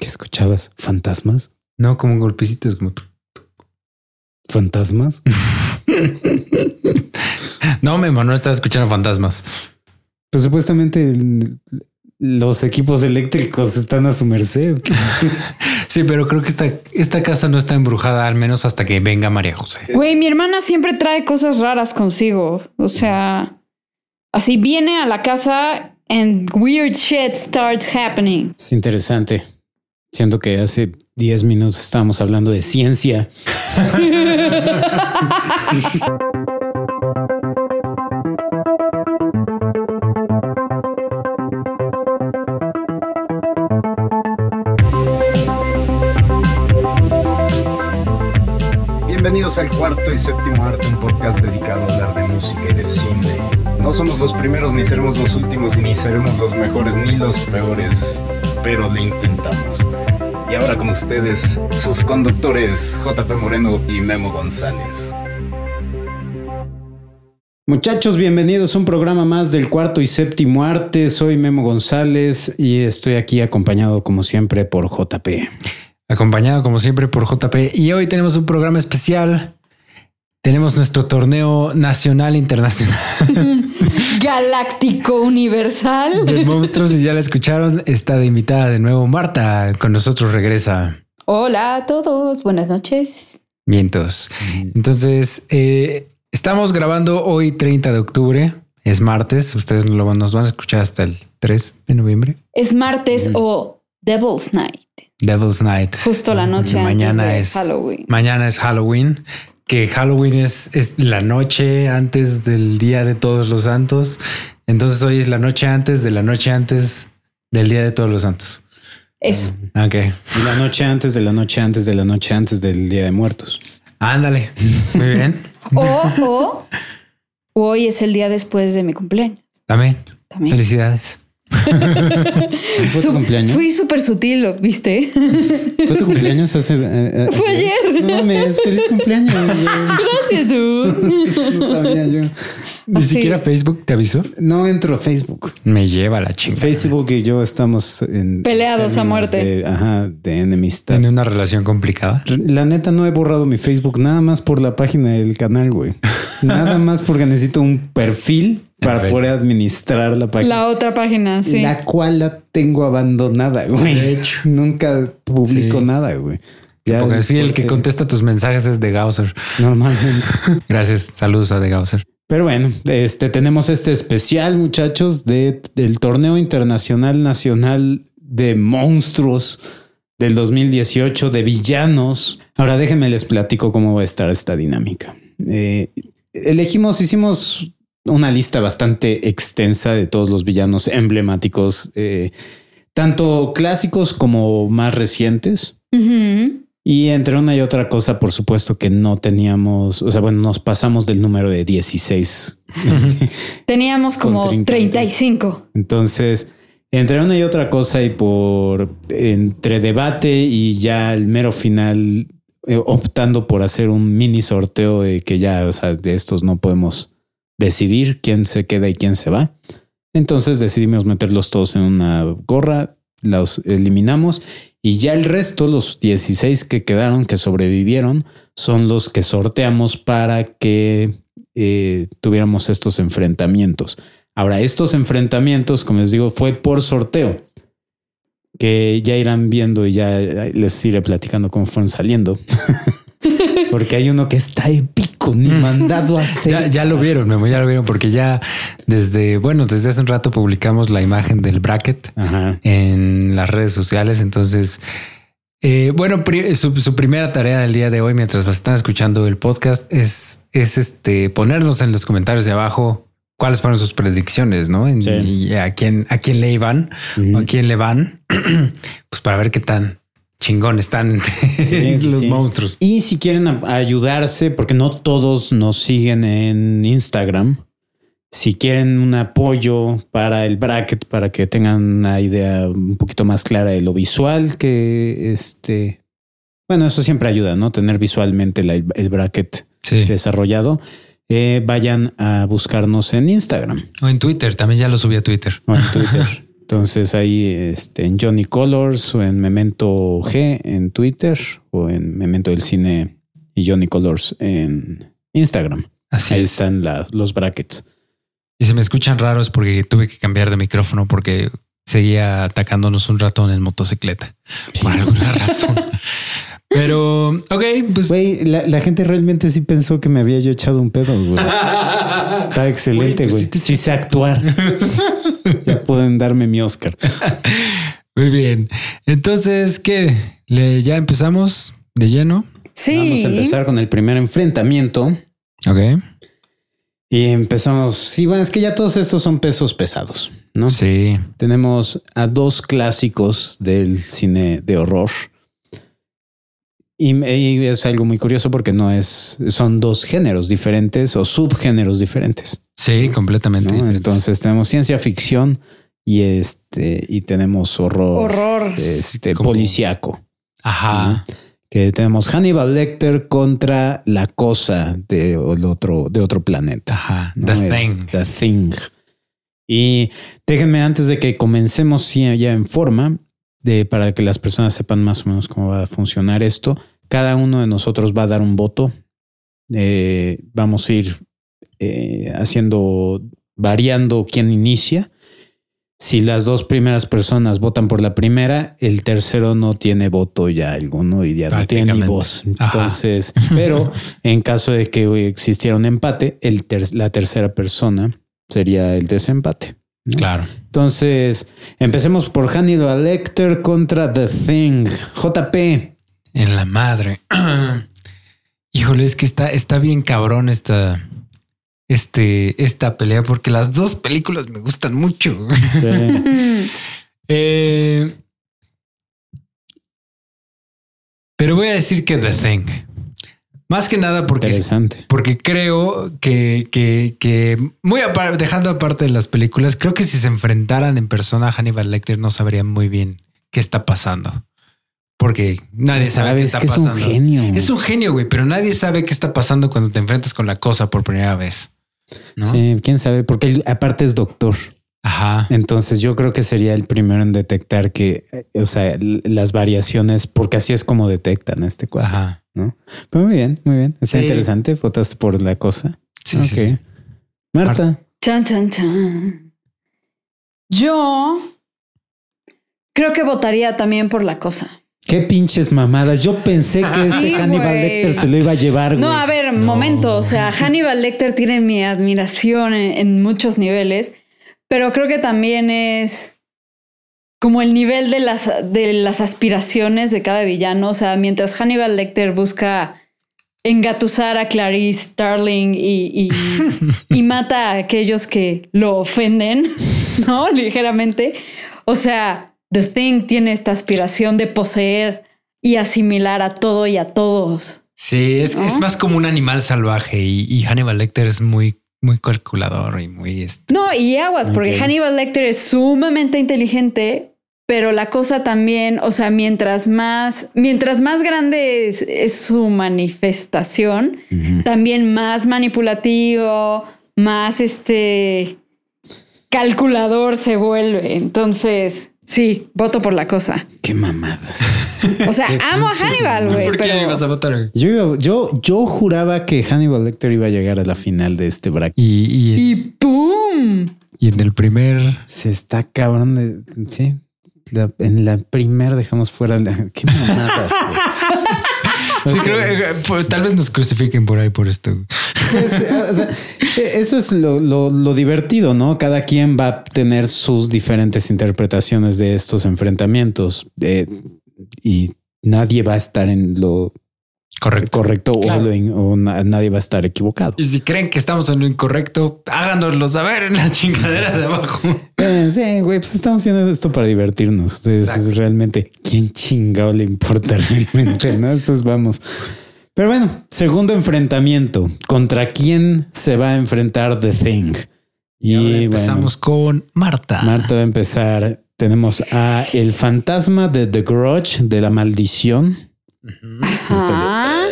¿Qué escuchabas? ¿Fantasmas? No, como golpecitos, como. ¿Fantasmas? no, Memo, no estás escuchando fantasmas. Pues supuestamente los equipos eléctricos están a su merced. sí, pero creo que esta, esta casa no está embrujada, al menos hasta que venga María José. Güey, mi hermana siempre trae cosas raras consigo. O sea, así viene a la casa and weird shit starts happening. Es interesante. Siento que hace 10 minutos estábamos hablando de ciencia. Bienvenidos al cuarto y séptimo arte, un podcast dedicado a hablar de música y de cine. No somos los primeros, ni seremos los últimos, ni seremos los mejores, ni los peores, pero lo intentamos. Y ahora con ustedes, sus conductores JP Moreno y Memo González. Muchachos, bienvenidos a un programa más del cuarto y séptimo arte. Soy Memo González y estoy aquí acompañado como siempre por JP. Acompañado como siempre por JP. Y hoy tenemos un programa especial. Tenemos nuestro torneo nacional internacional. Galáctico Universal. De monstruos, y ya la escucharon, está de invitada de nuevo Marta. Con nosotros regresa. Hola a todos, buenas noches. Mientos. Entonces, eh, estamos grabando hoy 30 de octubre. Es martes. Ustedes nos van a escuchar hasta el 3 de noviembre. Es martes o Devil's Night. Devil's Night. Justo la noche mañana es Halloween. Mañana es Halloween, que Halloween es, es la noche antes del Día de Todos los Santos. Entonces hoy es la noche antes de la noche antes del Día de Todos los Santos. Eso. Ok. Y la noche antes de la noche antes de la noche antes del Día de Muertos. Ándale. Muy bien. o, o hoy es el día después de mi cumpleaños. También. También. Felicidades. ¿Fue tu cumpleaños? Fui súper sutil, ¿viste? ¿Fue tu cumpleaños hace... Eh, eh, Fue ayer. No mames, feliz cumpleaños. Gracias tú. No sabía yo. Ni siquiera Facebook te avisó. No entro a Facebook. Me lleva la chingada. Facebook y yo estamos en peleados a muerte. De, ajá, de enemistad. En una relación complicada. La neta no he borrado mi Facebook nada más por la página del canal, güey. nada más porque necesito un perfil para poder administrar la página. La otra página, sí. La cual la tengo abandonada, güey. De hecho, nunca publico nada, güey. Ya Porque sí, el que contesta tus mensajes es de Gausser. Normalmente. Gracias. Saludos a de Gausser. Pero bueno, este tenemos este especial, muchachos, de, del torneo internacional nacional de monstruos del 2018 de villanos. Ahora déjenme les platico cómo va a estar esta dinámica. Eh, elegimos, hicimos una lista bastante extensa de todos los villanos emblemáticos, eh, tanto clásicos como más recientes. Y entre una y otra cosa, por supuesto que no teníamos, o sea, bueno, nos pasamos del número de 16. Teníamos como 35. Entonces, entre una y otra cosa y por entre debate y ya el mero final, eh, optando por hacer un mini sorteo de que ya, o sea, de estos no podemos decidir quién se queda y quién se va. Entonces decidimos meterlos todos en una gorra, los eliminamos y ya el resto, los 16 que quedaron, que sobrevivieron, son los que sorteamos para que eh, tuviéramos estos enfrentamientos. Ahora, estos enfrentamientos, como les digo, fue por sorteo, que ya irán viendo y ya les iré platicando cómo fueron saliendo. porque hay uno que está épico, ni mandado a hacer. Ya, lo vieron, Memo, ya lo vieron, porque ya desde, bueno, desde hace un rato publicamos la imagen del bracket en las redes sociales. Entonces, eh, bueno, su, primera tarea del día de hoy, mientras están escuchando el podcast, es, es este ponernos en los comentarios de abajo cuáles fueron sus predicciones, ¿no? Y a quién, a quién le iban o a quién le van, pues para ver qué tan chingón están los monstruos. Y si quieren ayudarse, porque no todos nos siguen en Instagram, si quieren un apoyo para el bracket, para que tengan una idea un poquito más clara de lo visual, que este, bueno, eso siempre ayuda, ¿no? Tener visualmente el bracket desarrollado. Eh, vayan a buscarnos en Instagram. O en Twitter, también ya lo subí a Twitter. O en Twitter. Entonces ahí este, en Johnny Colors o en Memento G en Twitter o en Memento del Cine y Johnny Colors en Instagram. Así ahí es. están la- los brackets. Y se me escuchan raros porque tuve que cambiar de micrófono porque seguía atacándonos un ratón en motocicleta por alguna razón. Pero, ok, pues Güey, la, la gente realmente sí pensó que me había yo echado un pedo, güey. Está excelente, Güey, pues sí Sí sé actuar. ya pueden darme mi Oscar. muy bien. Entonces, ¿qué? ¿Le, ¿Ya empezamos de lleno? Sí. Vamos a empezar con el primer enfrentamiento. Ok. Y empezamos. Sí, bueno, es que ya todos estos son pesos pesados, ¿no? Sí. Tenemos a dos clásicos del cine de horror. Y, y es algo muy curioso porque no es, son dos géneros diferentes o subgéneros diferentes. Sí, completamente. Entonces tenemos ciencia ficción y este y tenemos horror, Horror. este Como- policíaco. Ajá. Que tenemos Hannibal Lecter contra la cosa de el otro, de otro planeta. Ajá. ¿no? The El- Thing. The Thing. Y déjenme antes de que comencemos ya en forma, de, para que las personas sepan más o menos cómo va a funcionar esto, cada uno de nosotros va a dar un voto. Eh, vamos a ir eh, haciendo, variando quién inicia. Si las dos primeras personas votan por la primera, el tercero no tiene voto ya alguno y ya no tiene ni voz. Ajá. Entonces, pero en caso de que existiera un empate, el ter- la tercera persona sería el desempate. ¿no? Claro. Entonces, empecemos por Hannibal Lecter contra The Thing. JP. En la madre. Híjole, es que está, está bien cabrón esta, este, esta pelea porque las dos películas me gustan mucho. Sí. Eh, pero voy a decir que The Thing. Más que nada porque, Interesante. porque creo que, que, que muy aparte, dejando aparte de las películas, creo que si se enfrentaran en persona a Hannibal Lecter no sabrían muy bien qué está pasando. Porque nadie sabe qué está que es pasando. un genio. Es un genio, güey, pero nadie sabe qué está pasando cuando te enfrentas con la cosa por primera vez. ¿No? Sí, quién sabe, porque él aparte es doctor. Ajá. Entonces yo creo que sería el primero en detectar que, eh, o sea, las variaciones, porque así es como detectan a este cuadro. Ajá. ¿no? Pero muy bien, muy bien. Está Sí. interesante. Votaste por la cosa. Sí, Ok. sí, sí. Marta. Chan, chan, chan. Yo creo que votaría también por la cosa. Qué pinches mamadas. Yo pensé que ese Hannibal. Lecter se lo iba a llevar. No, a ver, No. momento. O sea, Hannibal Lecter tiene mi admiración en, en muchos niveles, pero creo que también es como el nivel de las, de las aspiraciones de cada villano. O sea, mientras Hannibal Lecter busca engatusar a Clarice Starling y, y, y mata a aquellos que lo ofenden, ¿no? Ligeramente. O sea, The Thing tiene esta aspiración de poseer y asimilar a todo y a todos. Sí, es, ¿No? es más como un animal salvaje y, y Hannibal Lecter es muy, muy calculador y muy este. No, y aguas, porque. Hannibal Lecter es sumamente inteligente, pero la cosa también, o sea, mientras más, mientras más grande es, es su manifestación, también más manipulativo, más este calculador se vuelve. Entonces, sí, voto por la cosa. Qué mamadas. O sea, amo a Hannibal, güey. ¿Por qué pero- ibas a votar? Yo, yo, yo juraba que Hannibal Lecter iba a llegar a la final de este bracket. Y, y, Y ¡pum! y en el primer. Se está cabrón de. Sí. La- en la primera dejamos fuera la. Qué mamadas. Sí, creo que eh, pues, tal vez nos crucifiquen por ahí por esto. Pues, o sea, eso es lo, lo- lo divertido, ¿no? Cada quien va a tener sus diferentes interpretaciones de estos enfrentamientos eh, y nadie va a estar en lo Correcto. correcto o Claro. lo in- o, na- nadie va a estar equivocado. Y si creen que estamos en lo incorrecto, háganoslo saber en la chingadera de abajo. Eh, sí, güey, pues estamos haciendo esto para divertirnos. Entonces, realmente quién chingado le importa realmente, ¿no? Estos vamos. Pero bueno, segundo enfrentamiento. ¿Contra quién se va a enfrentar The Thing? Y ahora bueno, empezamos con Marta. Marta va a empezar. Tenemos a el fantasma de The Grudge, de la maldición. Ajá.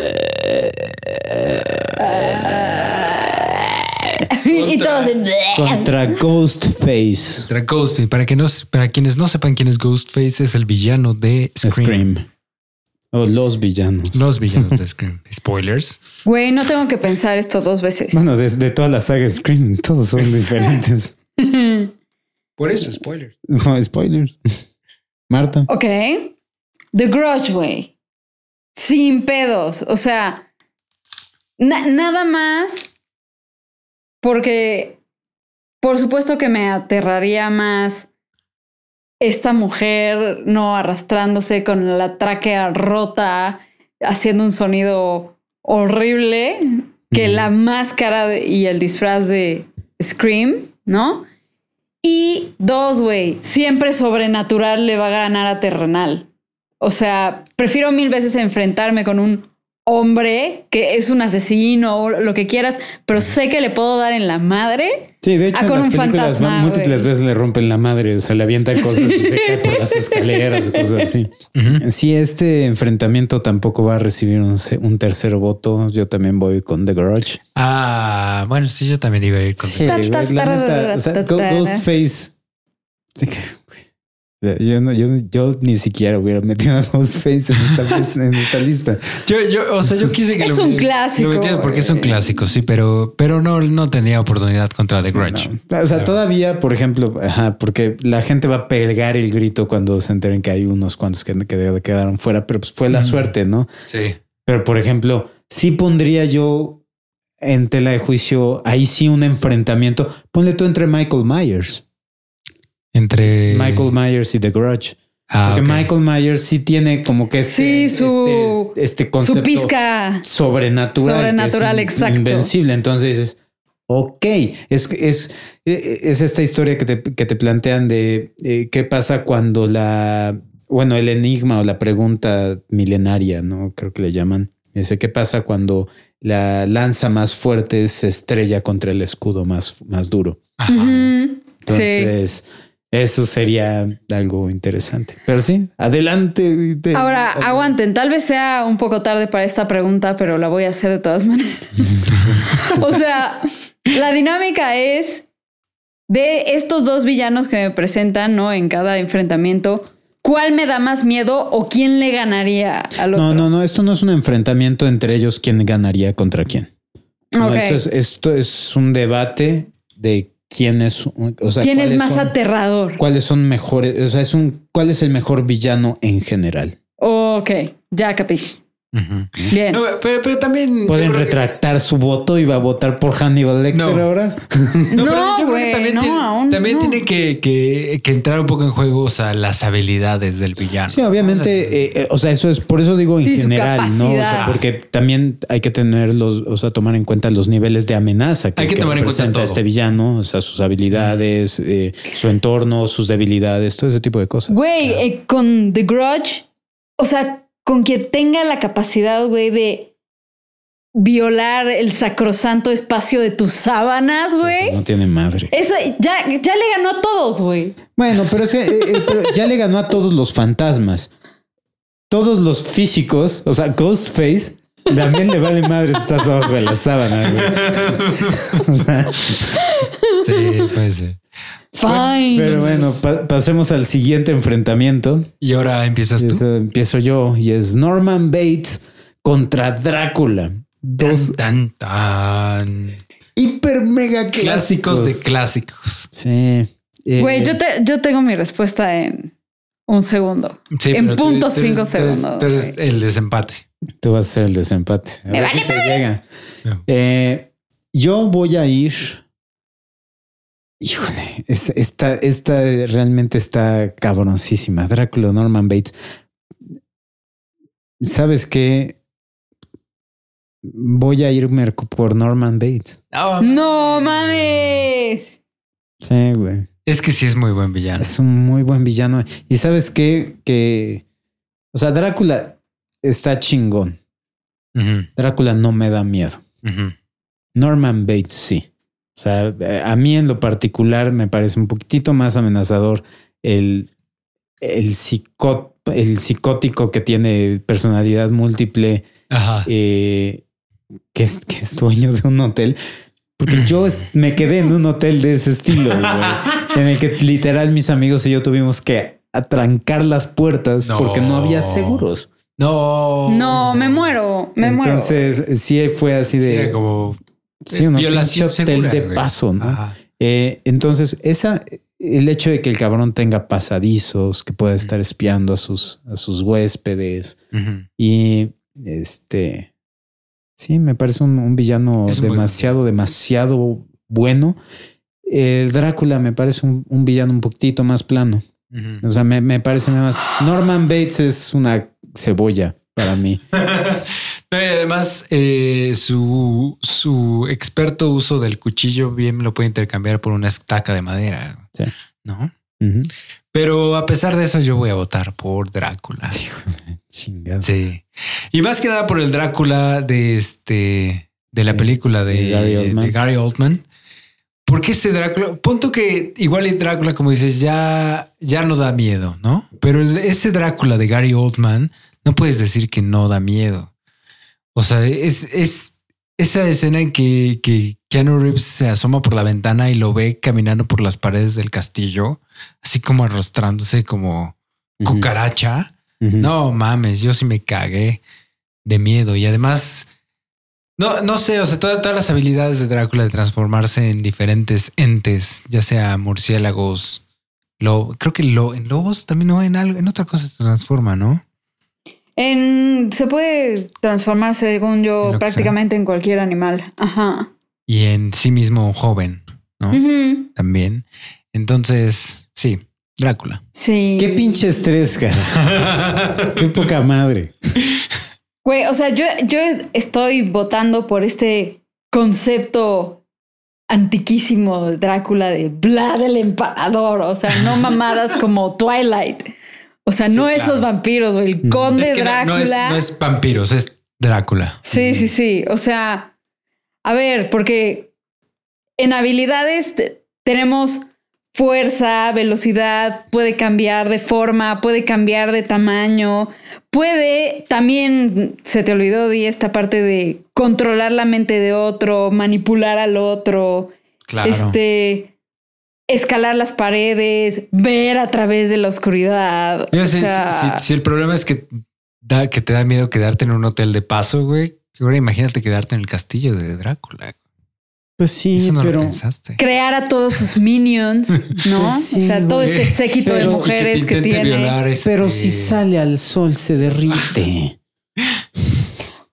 y todos contra Ghostface. Contra Ghostface. Para, que no, para quienes no sepan quién es Ghostface, es el villano de Scream. O los villanos. Los villanos de Scream. Spoilers. Güey, no tengo que pensar esto dos veces. Bueno, desde toda la saga Scream, todos son diferentes. Por eso, spoilers. No, spoilers. Marta. Ok. The Grudge, güey. Sin pedos. O sea, nada más porque por supuesto que me aterraría más esta mujer no arrastrándose con la tráquea rota, haciendo un sonido horrible, que la máscara y el disfraz de Scream, ¿no? Y dos, güey, siempre sobrenatural le va a ganar a terrenal. O sea, prefiero mil veces enfrentarme con un hombre que es un asesino o lo que quieras, pero sé que le puedo dar en la madre. Sí, de hecho, en las películas múltiples veces le rompen la madre, o sea, le avienta cosas y se cae por las escaleras, cosas así. Si este enfrentamiento tampoco va a recibir un, tercer voto. Yo también voy con The Grudge. Ah, bueno, sí, yo también iba a ir con sí, The Grudge. La neta, o sea, Ghostface. Sí que, yo, no, yo, yo, ni siquiera hubiera metido a Ghostface en esta, lista. Yo, yo, o sea, yo quise que es un clásico. porque es un clásico, sí, pero, pero no, no tenía oportunidad contra The Grudge. O sea, todavía, por ejemplo, ajá, porque la gente va a pegar el grito cuando se enteren que hay unos cuantos que, quedaron fuera, pero pues fue la suerte, ¿no? Sí. Pero, por ejemplo, sí pondría yo en tela de juicio ahí sí un enfrentamiento. Ponle tú entre Michael Myers entre Michael Myers y The Grudge. Ah, Porque Michael Myers sí tiene como que sí, su, este, este concepto su pizca sobrenatural, sobrenatural, exacto. invencible. Entonces dices, ok, es, es, es esta historia que te, que te plantean de eh, qué pasa cuando la, bueno, el enigma o la pregunta milenaria, ¿no? Creo que le llaman. Ese, ¿qué pasa cuando la lanza más fuerte se estrella contra el escudo más, más duro? Entonces... Eso sería algo interesante. Pero sí, adelante. Ahora, aguanten. Tal vez sea un poco tarde para esta pregunta, pero la voy a hacer de todas maneras. o sea, la dinámica es de estos dos villanos que me presentan, ¿no? En cada enfrentamiento. ¿Cuál me da más miedo o quién le ganaría al otro? No, no, no. Esto no es un enfrentamiento entre ellos quién ganaría contra quién. esto, es, esto es un debate de quién es, o sea, quién es más aterrador. ¿Cuáles son mejores? O sea, es un, ¿cuál es el mejor villano en general? Ok, ya Bien. pero, pero, también. Pueden retractar su voto y va a votar por Hannibal Lecter ahora. No, yo creo que también, tiene, también tiene que, que, entrar un poco en juego o sea, las habilidades del villano. Sí, obviamente. Eh, eh, o sea, eso es por eso digo en general, ¿no? O sea, porque también hay que tener los, o sea, tomar en cuenta los niveles de amenaza que, hay que, tomar en cuenta este villano, o sea, sus habilidades, eh, su entorno, sus debilidades, todo ese tipo de cosas. Güey, con The Grudge, o sea, con quien tenga la capacidad, güey, de violar el sacrosanto espacio de tus sábanas, güey. no tiene madre. Eso ya, ya le ganó a todos, güey. Bueno, pero, es que, eh, eh, ya le ganó a todos los fantasmas. Todos los físicos, o sea, Ghostface, también le vale madre si estás abajo de la sábana, güey. sí, puede ser. Fine. Pero bueno, pasemos al siguiente enfrentamiento. Y ahora empiezas tú. empiezo yo y es Norman Bates contra Drácula. Dos tan, tan, hiper mega clásicos. clásicos de clásicos. Sí. Eh, Güey, yo, te, yo tengo mi respuesta en un segundo. en punto cinco segundos. Tú eres, el desempate. Tú vas a ser el desempate. A ver si te llega. Eh, yo voy a ir Híjole, esta, esta realmente está cabroncísima. Drácula, Norman Bates. ¿Sabes qué? Voy a irme por Norman Bates. no mames. Sí, güey. Es que sí es muy buen villano. Es un muy buen villano. Y sabes qué? Que, o sea, Drácula está chingón. Drácula no me da miedo. Norman Bates sí. O sea, a mí en lo particular me parece un poquitito más amenazador el, el, el psicótico que tiene personalidad múltiple, eh, que, es, que es dueño de un hotel. Porque yo me quedé en un hotel de ese estilo, en el que literal mis amigos y yo tuvimos que atrancar las puertas porque no había seguros. No. No, me muero, me muero. Entonces, sí fue así de... como... Sí, un hotel de paso, ¿no? Eh, entonces, esa, el hecho de que el cabrón tenga pasadizos, que pueda estar espiando a sus, a sus huéspedes y este, sí, me parece un, villano demasiado, demasiado bueno. El Drácula me parece un, villano un poquitito más plano. O sea, me, me, parece más. Norman Bates es una cebolla para mí. además, eh, su, su experto uso del cuchillo bien lo puede intercambiar por una estaca de madera. Sí. ¿No? Pero a pesar de eso, yo voy a votar por Drácula. Sí. Y más que nada por el Drácula de este de la película de, Gary Oldman. Porque ese Drácula, punto que igual el Drácula, como dices, ya, ya no da miedo, ¿no? Pero ese Drácula de Gary Oldman, no puedes decir que no da miedo. O sea, es, es esa escena en que, que Keanu Reeves se asoma por la ventana y lo ve caminando por las paredes del castillo, así como arrastrándose como cucaracha. No mames, yo sí me cagué de miedo. Y además, no, no sé, o sea, todas, todas las habilidades de Drácula de transformarse en diferentes entes, ya sea murciélagos, lo, creo que lo, en lobos también no en algo, en otra cosa se transforma, ¿no? En, se puede transformar, según yo, prácticamente en cualquier animal. Ajá. Y en sí mismo joven, ¿no? También. Entonces, sí, Drácula. Sí. Qué pinche estrés, cara. Qué poca madre. Güey, o sea, yo, yo estoy votando por este concepto antiquísimo de Drácula de Vlad el Empalador. O sea, no mamadas como Twilight. O sea, no esos vampiros, güey. El conde Drácula. No, es, no es vampiros, es Drácula. Sí, sí, sí. O sea, a ver, porque en habilidades tenemos fuerza, velocidad, puede cambiar de forma, puede cambiar de tamaño, puede también, se te olvidó, Di, esta parte de controlar la mente de otro, manipular al otro. Claro. Este escalar las paredes, ver a través de la oscuridad. si, el problema es que, da, que te da miedo quedarte en un hotel de paso, güey, ahora imagínate quedarte en el castillo de Drácula. Pues sí, pero crear a todos sus minions, ¿no? Pues o sea, todo este séquito de mujeres que, tiene. Este pero si sale al sol se derrite.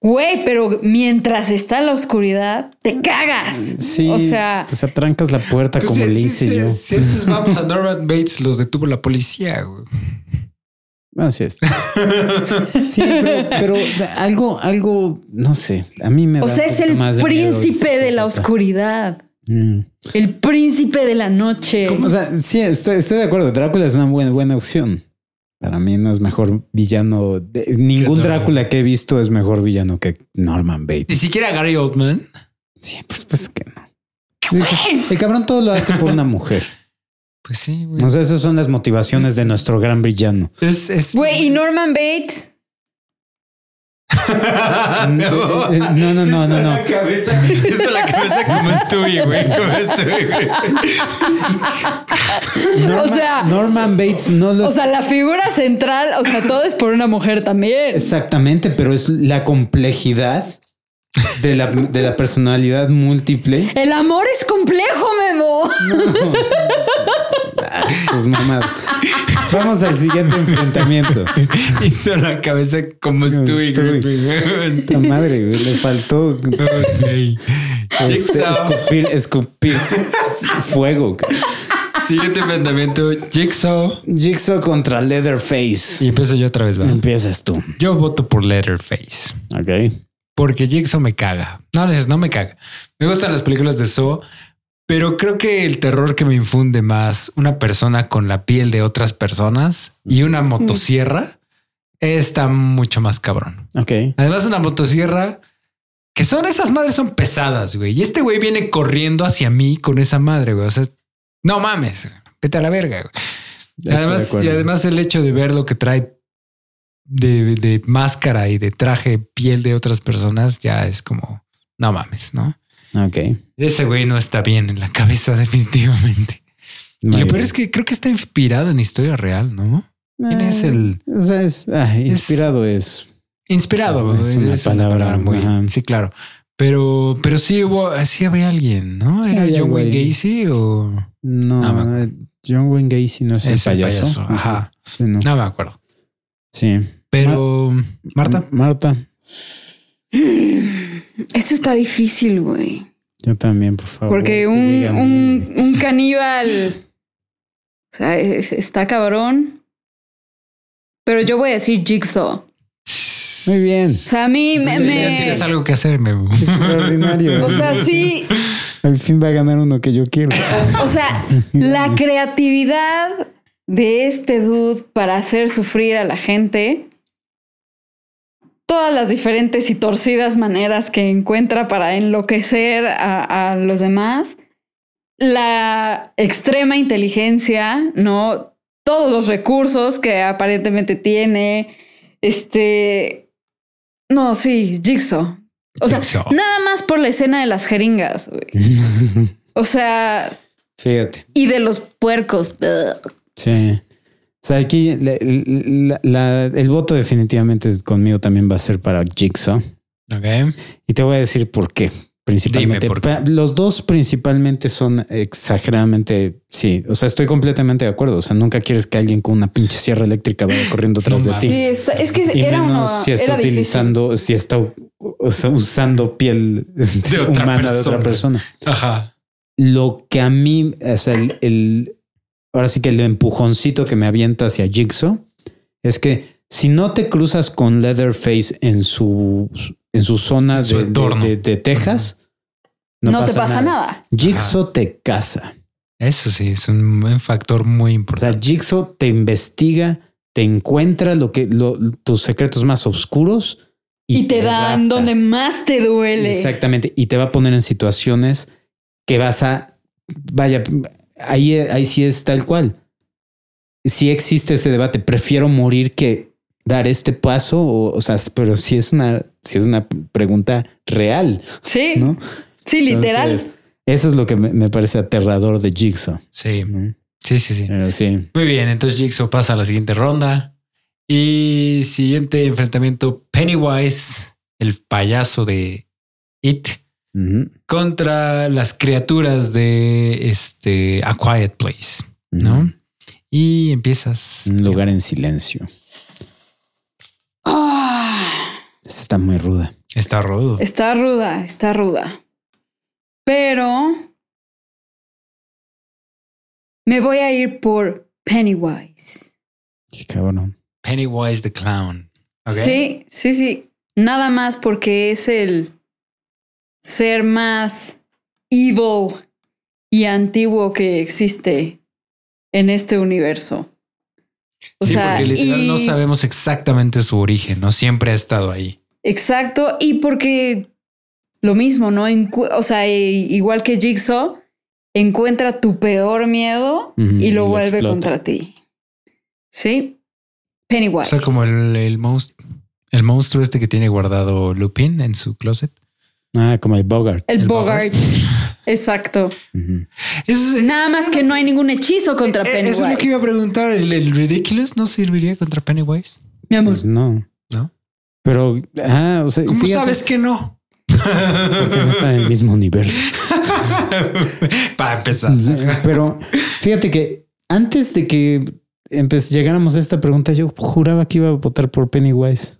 Güey, pero mientras está en la oscuridad, te cagas. Sí. O sea, pues atrancas la puerta pues como le hice yo. Si, vamos a Norman Bates, los detuvo la policía. Güey. Así es. Sí, pero, algo, algo, no sé, a mí me o sea, es el príncipe de, la oscuridad. Mm. El príncipe de la noche. O sea, sí, estoy, estoy de acuerdo. Drácula es una buena, buena opción. Para mí no es mejor villano. ningún Drácula que he visto es mejor villano que Norman Bates. Ni siquiera Gary Oldman. Sí, pues, pues que no. El, cabrón todo lo hace por una mujer. Pues sí, güey. O sea, esas son las motivaciones de nuestro gran villano. Es, Güey, y Norman Bates no, no, no, no, no. La cabeza, eso la cabeza como estoy, güey. Como estoy, o sea, Norman Bates no lo. O sea, la figura central, o sea, todo es por una mujer también. Exactamente, pero es la complejidad de la, de la personalidad múltiple. El amor es complejo, Memo. No. Es mamadas. Vamos al siguiente enfrentamiento. Hizo la cabeza como estoy. La madre, le faltó este, escupir, escupir fuego. Siguiente enfrentamiento, Jigsaw. Jigsaw contra Leatherface. Y empiezo yo otra vez, ¿va? Empiezas tú. Yo voto por Leatherface. Ok. Porque Jigsaw me caga. No, no me caga. Me gustan las películas de Saw, pero creo que el terror que me infunde más una persona con la piel de otras personas y una motosierra está mucho más cabrón. Ok. Además, una motosierra que son esas madres son pesadas, güey. Y este güey viene corriendo hacia mí con esa madre, güey. O sea, no mames, vete a la verga. Güey. Además, y además el hecho de ver lo que trae de, de, máscara y de traje piel de otras personas ya es como no mames, ¿no? Ok. Ese güey no está bien en la cabeza, definitivamente. y lo peor es que creo que está inspirado en historia real, ¿no? ¿Quién es el...? O sea, es, ah, inspirado es... Inspirado. Es, una, palabra, muy... Sí, claro. Pero, pero sí hubo, sí había alguien, ¿no? ¿Era John Wayne Gacy o...? No, John Wayne Gacy no es, el payaso. Ajá. no. no. me acuerdo. Sí. Pero, Marta. Marta. Esto está difícil, güey. Yo también, por favor. Porque un, un, un, caníbal o sea, está cabrón. Pero yo voy a decir Jigsaw. Muy bien. O sea, a mí me. tienes algo que hacer, Memo. Extraordinario. o sea, sí. Al fin va a ganar uno que yo quiero. O sea, la creatividad de este dude para hacer sufrir a la gente todas las diferentes y torcidas maneras que encuentra para enloquecer a, los demás, la extrema inteligencia, ¿no? Todos los recursos que aparentemente tiene, este... No, sí, Jigsaw. O sea, nada más por la escena de las jeringas, O sea... Fíjate. Y de los puercos. Sí. O sea, aquí el voto definitivamente conmigo también va a ser para Jigsaw. Ok. Y te voy a decir por qué. Principalmente, los dos principalmente son exageradamente, sí, o sea, estoy completamente de acuerdo, o sea, nunca quieres que alguien con una pinche sierra eléctrica vaya corriendo atrás de ti. Sí, es que y era menos si está utilizando, si está usando piel humana de otra persona. Ajá. Lo que a mí, o sea, el ahora sí que el empujoncito que me avienta hacia Jigsaw es que si no te cruzas con Leatherface en su, en su zona de, de, Texas, no, te pasa nada. Jigsaw te casa. Eso sí, es un, factor muy importante. O sea, Jigsaw te investiga, te encuentra lo que tus secretos más oscuros y, te, dan donde más te duele. Exactamente. Y te va a poner en situaciones que vas a, vaya, ahí, ahí sí es tal cual. Sí existe ese debate. Prefiero morir que dar este paso, o, sea, pero si es una, si es una pregunta real. Sí. ¿no? Sí, literal. eso es lo que me, parece aterrador de Jigsaw. Sí. Sí, sí, sí. sí. Muy bien. Entonces Jigsaw pasa a la siguiente ronda. Y siguiente enfrentamiento: Pennywise, el payaso de It contra las criaturas de este A Quiet Place, ¿no? Y empiezas. Un lugar en silencio. Ah. Está muy ruda. Está rudo. Está ruda, está ruda. Pero me voy a ir por Pennywise. Qué cabrón. Pennywise the Clown. Sí, sí, sí. Nada más porque es el ser más evil y antiguo que existe en este universo. O sea, porque literal no sabemos exactamente su origen, no siempre ha estado ahí. Exacto, y porque lo mismo, ¿no? o sea, igual que Jigsaw, encuentra tu peor miedo y lo, vuelve contra ti. ¿Sí? Pennywise. O sea, como el, el, el monstruo este que tiene guardado Lupin en su closet. Ah, como el Bogart. El, Bogart. Exacto. Nada más que no hay ningún hechizo contra Pennywise. Eso es lo que iba a preguntar. ¿El, Ridiculous no serviría contra Pennywise? Mi amor. Pues no. ¿No? Pero, ah, o sea, ¿cómo sabes que no? Porque no está en el mismo universo. Para empezar. Pero fíjate que antes de que llegáramos a esta pregunta, yo juraba que iba a votar por Pennywise.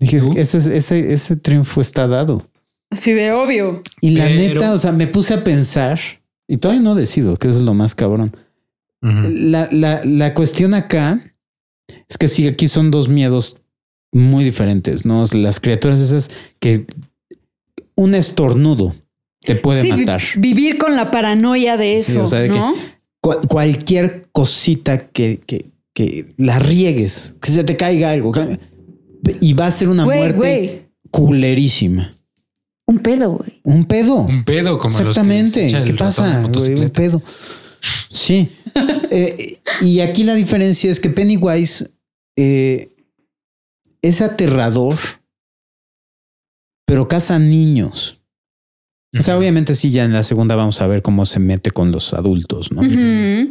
Dije, eso es, ese, ese triunfo está dado. Así de obvio. Y la neta, o sea, me puse a pensar y todavía no decido, que eso es lo más cabrón. la, la, la, cuestión acá es que sí, aquí son dos miedos muy diferentes, ¿no? Las criaturas esas que un estornudo te puede matar. vivir con la paranoia de eso, ¿no? cualquier cosita que, que, que, la riegues, que se te caiga algo y va a ser una muerte culerísima. Un pedo, güey. Un pedo. Un pedo, como Exactamente. ¿Qué pasa? un pedo. Sí. Eh, y aquí la diferencia es que Pennywise eh, es aterrador, pero caza niños. O sea, obviamente sí, ya en la segunda vamos a ver cómo se mete con los adultos, ¿no?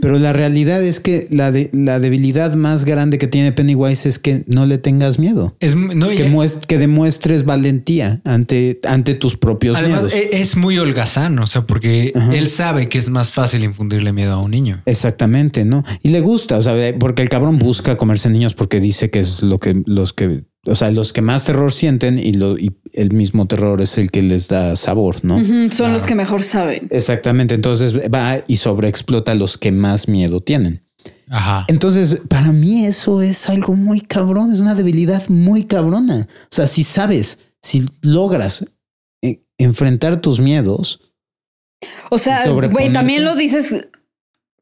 Pero la realidad es que la, de, la debilidad más grande que tiene Pennywise es que no le tengas miedo. Es, no, que, que demuestres valentía ante, ante tus propios además, e, Es muy holgazán, o sea, porque él sabe que es más fácil infundirle miedo a un niño. Exactamente, ¿no? Y le gusta, o sea, porque el cabrón busca comerse niños porque dice que es lo que los que o sea, los que más terror sienten y, lo, y el mismo terror es el que les da sabor, ¿no? son los que mejor saben. Exactamente. Entonces va y sobreexplota a los que más miedo tienen. Ajá. Entonces, para mí eso es algo muy cabrón, es una debilidad muy cabrona. O sea, si sabes, si logras eh, enfrentar tus miedos. O sea, güey, también lo dices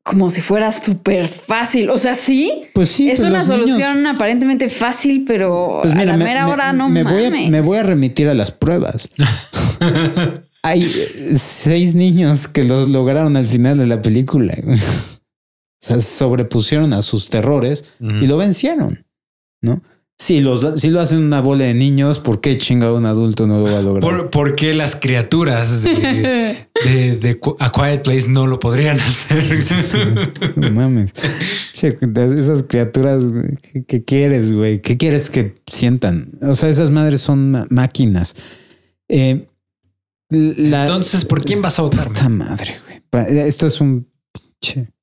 como si fuera súper fácil. O sea, sí. Pues sí. Es una solución aparentemente fácil, pero pues a la mera hora no me Voy a, me voy a remitir a las pruebas. Hay seis niños que los lograron al final de la película. o sea, sobrepusieron a sus terrores y lo vencieron, ¿no? Si, los, si lo hacen una bola de niños, ¿por qué chinga un adulto no lo va a lograr? ¿Por, qué las criaturas de, de, A Quiet Place no lo podrían hacer? no mames. Che, esas criaturas, ¿qué, quieres, güey? ¿Qué quieres que sientan? O sea, esas madres son máquinas. Eh, Entonces, ¿por quién vas a votar? Puta madre, güey. Esto es un pinche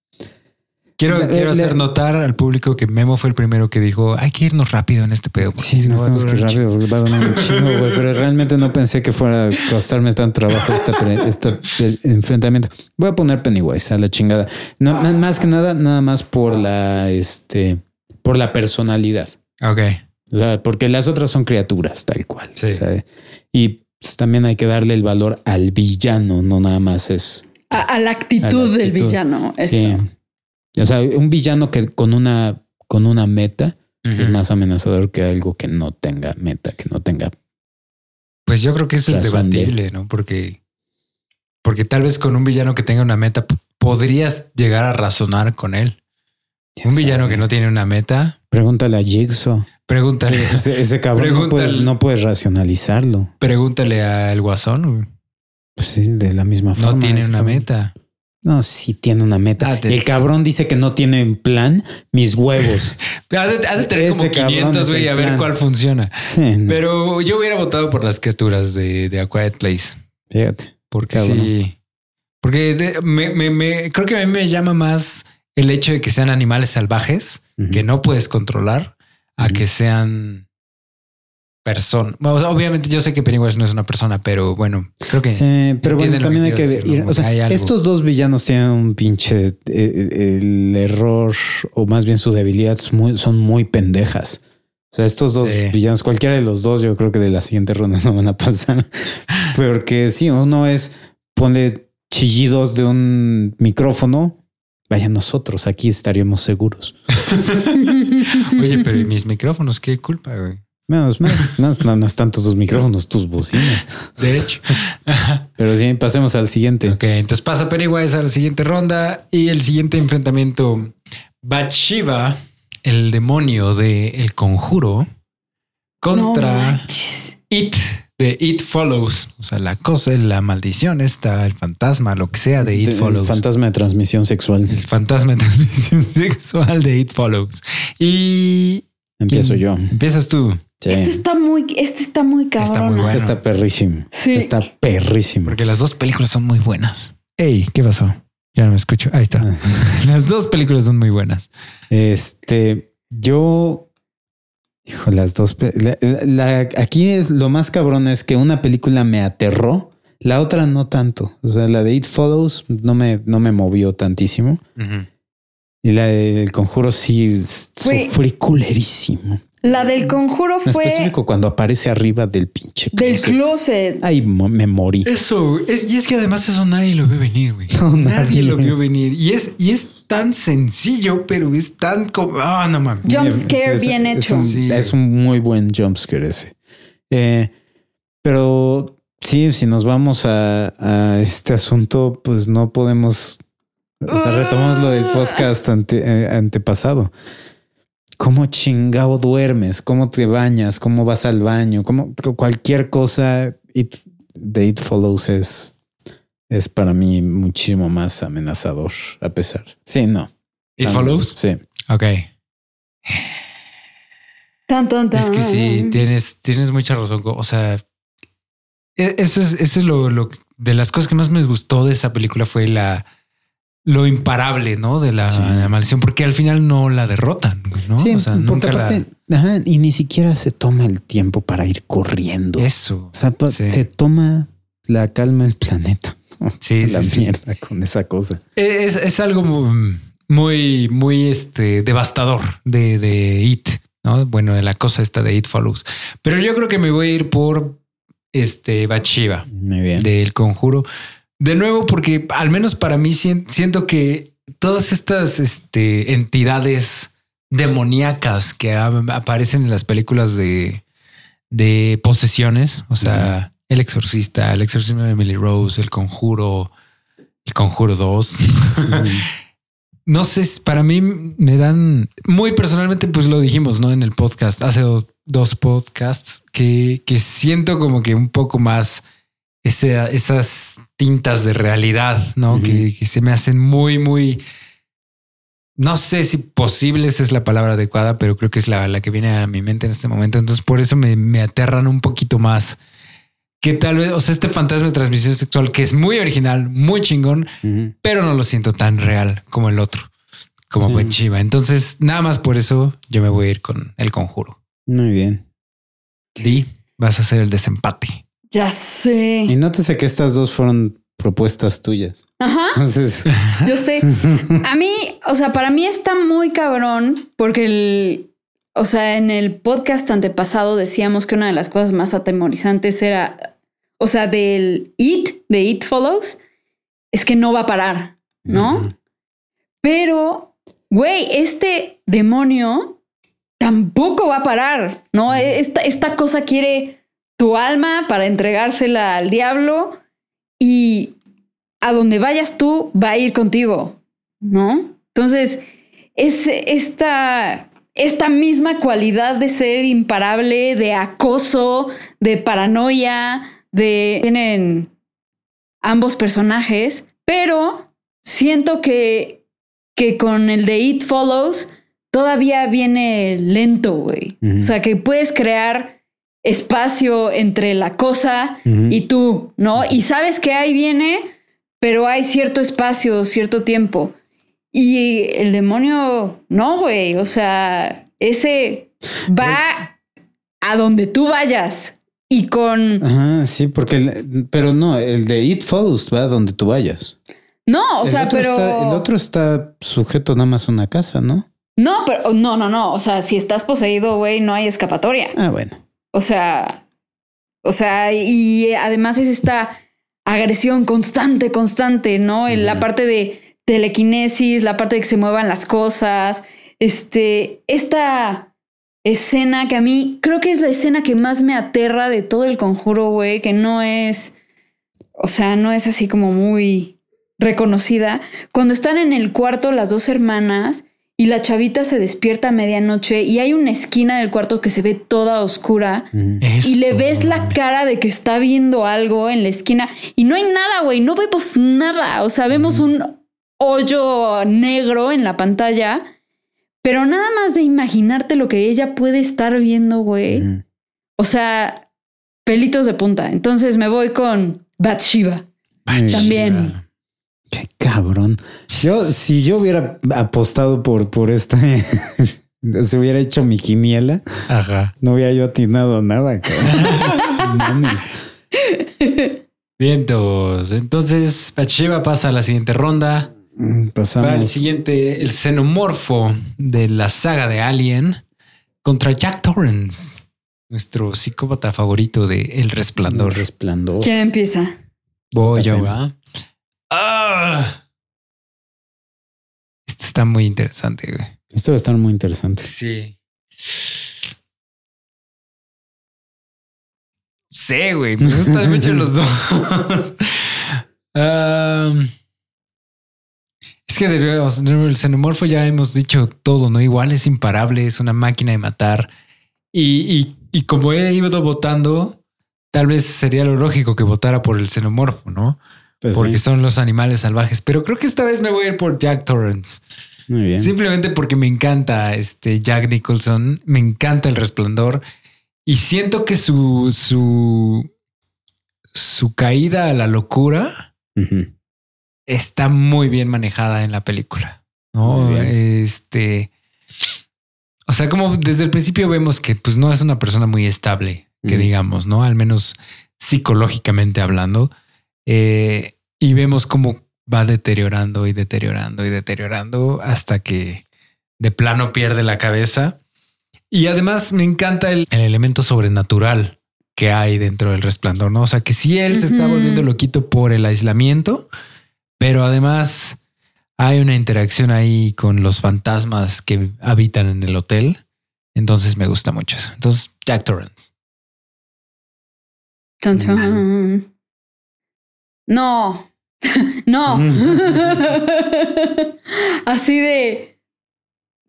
Quiero, quiero hacer notar al público que Memo fue el primero que dijo hay que irnos rápido en este pedo. Sí, no tenemos que ir rápido, va a donar un chingo, güey. Pero realmente no pensé que fuera a costarme tanto trabajo este, este enfrentamiento. Voy a poner Pennywise a la chingada. No, más que nada, nada más por la, este, por la personalidad. Ok. O sea, porque las otras son criaturas, tal cual. Sí. y pues, también hay que darle el valor al villano, no nada más es. A, la, actitud del villano. Eso. Sí. O sea, un villano que con una, con una meta es más amenazador que algo que no tenga meta, que no tenga. Pues yo creo que eso es debatible, ¿no? Porque, porque tal vez con un villano que tenga una meta podrías llegar a razonar con él. un villano que no tiene una meta. Pregúntale a Jigsaw. Pregúntale. ese, cabrón no puedes, no puedes, racionalizarlo. Pregúntale al guasón. Pues sí, de la misma forma. No tiene una meta. No, sí tiene una meta. Ah, el cabrón dice que no tiene plan, mis huevos. ha, de, tener como 500, güey, a ver cuál funciona. Pero yo hubiera votado por las criaturas de, de A Quiet Place. Fíjate. Porque sí. Porque me, me, creo que a mí me llama más el hecho de que sean animales salvajes que no puedes controlar a que sean persona. obviamente yo sé que Pennywise no es una persona, pero bueno, creo que... Sí, pero bueno, también hay que ir... O sea, estos dos villanos tienen un pinche... Eh, eh, el error, o más bien su debilidad, son muy, pendejas. O sea, estos dos villanos, cualquiera de los dos, yo creo que de la siguiente ronda no van a pasar. Porque sí, uno es ponle chillidos de un micrófono. Vaya, nosotros aquí estaríamos seguros. Oye, pero mis micrófonos? ¿Qué culpa, güey? Menos, menos, no, no están tus micrófonos, tus bocinas. De hecho. Pero sí, pasemos al siguiente. Ok, entonces pasa Pennywise a la siguiente ronda y el siguiente enfrentamiento. Bathsheba, el demonio de El Conjuro, contra It de It Follows. O sea, la cosa, la maldición está, el fantasma, lo que sea de It Follows. El fantasma de transmisión sexual. El fantasma de transmisión sexual de It Follows. Y... Empiezo yo. Empiezas tú. Este está muy, este está muy cabrón. Está muy bueno. Este está perrísimo. Sí. Este está perrísimo. Porque las dos películas son muy buenas. Hey, ¿qué pasó? Ya no me escucho. Ahí está. las dos películas son muy buenas. Este, yo, hijo, las dos. aquí es lo más cabrón es que una película me aterró, la otra no tanto. O sea, la de It Follows no me, no me movió tantísimo. Y la del conjuro sí sufrí culerísimo. La del conjuro fue. específico cuando aparece arriba del pinche closet. Del closet. Ay, me morí. Eso, es, y es que además eso nadie lo vio venir, güey. nadie, lo vio venir. Y es, y es tan sencillo, pero es tan como. Ah, no mames. Jump scare bien hecho. Es un, muy buen jump scare ese. Eh, pero sí, si nos vamos a, a, este asunto, pues no podemos. O sea, retomamos lo del podcast ante, eh, antepasado cómo chingado duermes, cómo te bañas, cómo vas al baño, cómo cualquier cosa it, de It Follows es es para mí muchísimo más amenazador, a pesar. Sí, no. ¿It follows? Sí. Ok. Tan, tan, tan. Es que sí, tienes, tienes mucha razón. O sea, e- eso es, eso es lo, lo de las cosas que más me gustó de esa película fue la lo imparable, ¿no? De la, Sí. la maldición, porque al final no la derrotan, ¿no? Sí, o sea, porque nunca la. aparte, ajá, y ni siquiera se toma el tiempo para ir corriendo. Eso. O sea, Sí. se toma la calma el planeta. Sí, la mierda con esa cosa. Es, es algo mu- muy, muy este, devastador de, de It, ¿no? Bueno, de la cosa esta de It Follows. Pero yo creo que me voy a ir por este Bathsheba Muy bien. del conjuro. De nuevo, porque al menos para mí sien- siento que todas estas este, entidades demoníacas que aparecen en las películas de, de posesiones, o sea, El Exorcista, El Exorcismo de Emily Rose, El Conjuro, El Conjuro 2. no sé, para mí me dan muy personalmente, pues lo dijimos, ¿no? En el podcast, hace do- dos podcasts, que, que siento como que un poco más esas tintas de realidad, ¿no? Que, que se me hacen muy, muy... No sé si posibles es la palabra adecuada, pero creo que es la, la que viene a mi mente en este momento. Entonces, por eso me, me aterran un poquito más. Que tal vez, o sea, este fantasma de transmisión sexual que es muy original, muy chingón, pero no lo siento tan real como el otro, como Sí. Buen Chiva. Entonces, nada más por eso yo me voy a ir con el conjuro. Muy bien. Di, vas a hacer el desempate. Ya Y sé. nótese que estas dos fueron propuestas tuyas. Ajá. Entonces, Yo sé. A mí, o sea, para mí está muy cabrón porque el, o sea, en el podcast antepasado decíamos que una de las cosas más atemorizantes era, o sea, del It, de It Follows, es que no va a parar, ¿no? Pero, güey, este demonio tampoco va a parar, ¿no? Esta, esta cosa quiere tu alma para entregársela al diablo y a donde vayas tú va a ir contigo, ¿no? Entonces, es esta, esta misma cualidad de ser imparable, de acoso, de paranoia, de... Tienen ambos personajes, pero siento que, que con el de It Follows todavía viene lento, güey. O sea, que puedes crear espacio entre la cosa y tú, ¿no? Y sabes que ahí viene, pero hay cierto espacio, cierto tiempo. Y el demonio, no, güey. O sea, ese va a donde tú vayas y con... Ajá, sí, porque, el- pero no, el de It Follows va donde tú vayas. No, o el sea, pero... está- el otro está sujeto nada más a una casa, ¿no? No, pero no, no, no. O sea, si estás poseído, güey, no hay escapatoria. Ah, bueno. O sea, o sea, y además es esta agresión constante, constante, ¿no? En La parte de telequinesis, la parte de que se muevan las cosas, este, esta escena que a mí creo que es la escena que más me aterra de todo el conjuro, güey, que no es, o sea, no es así como muy reconocida. Cuando están en el cuarto las dos hermanas y la chavita se despierta a medianoche y hay una esquina del cuarto que se ve toda oscura Ujú. y le ves la cara de que está viendo algo en la esquina y no hay nada, güey, no vemos nada, o sea, vemos un hoyo negro en la pantalla, pero nada más de imaginarte lo que ella puede estar viendo, güey. O sea, pelitos de punta. Entonces me voy con Bathsheba. Muy También. Qué cabrón. Yo, si yo hubiera apostado por, por esta, si hubiera hecho mi quiniela, Ajá. no hubiera yo atinado nada. cabrón. Mames. Vientos. Entonces, Bathsheba pasa a la siguiente ronda. Mm, Va el Pasamos. siguiente, el xenomorfo de la saga de Alien contra Jack Torrance, nuestro psicópata favorito de El Resplandor. resplandor. ¿Quién empieza? Voy yo. ¡Ah! Esto está muy interesante, güey. Esto va a estar muy interesante. Sí. Sí, güey. Me gustan mucho los dos. Es que de el xenomorfo ya hemos dicho todo, ¿no? Igual es imparable, es una máquina de matar. Y, y- y como he ido votando, tal vez sería lo lógico que votara por el xenomorfo, ¿no? Pues porque son los animales salvajes. Pero creo que esta vez me voy a ir por Jack Torrance. Muy bien. Simplemente porque me encanta este Jack Nicholson, me encanta el resplandor y siento que su, su, su caída a la locura está muy bien manejada en la película. ¿no? Este, o sea, como desde el principio vemos que pues no es una persona muy estable, que digamos, ¿no? Al menos psicológicamente hablando. Eh, y vemos cómo va deteriorando y deteriorando y deteriorando hasta que de plano pierde la cabeza. Y además me encanta el, elemento sobrenatural que hay dentro del resplandor, ¿no? O sea, que sí él se está volviendo loquito por el aislamiento, pero además hay una interacción ahí con los fantasmas que habitan en el hotel. Entonces me gusta mucho eso. Entonces, Jack Torrance. No, no. Así de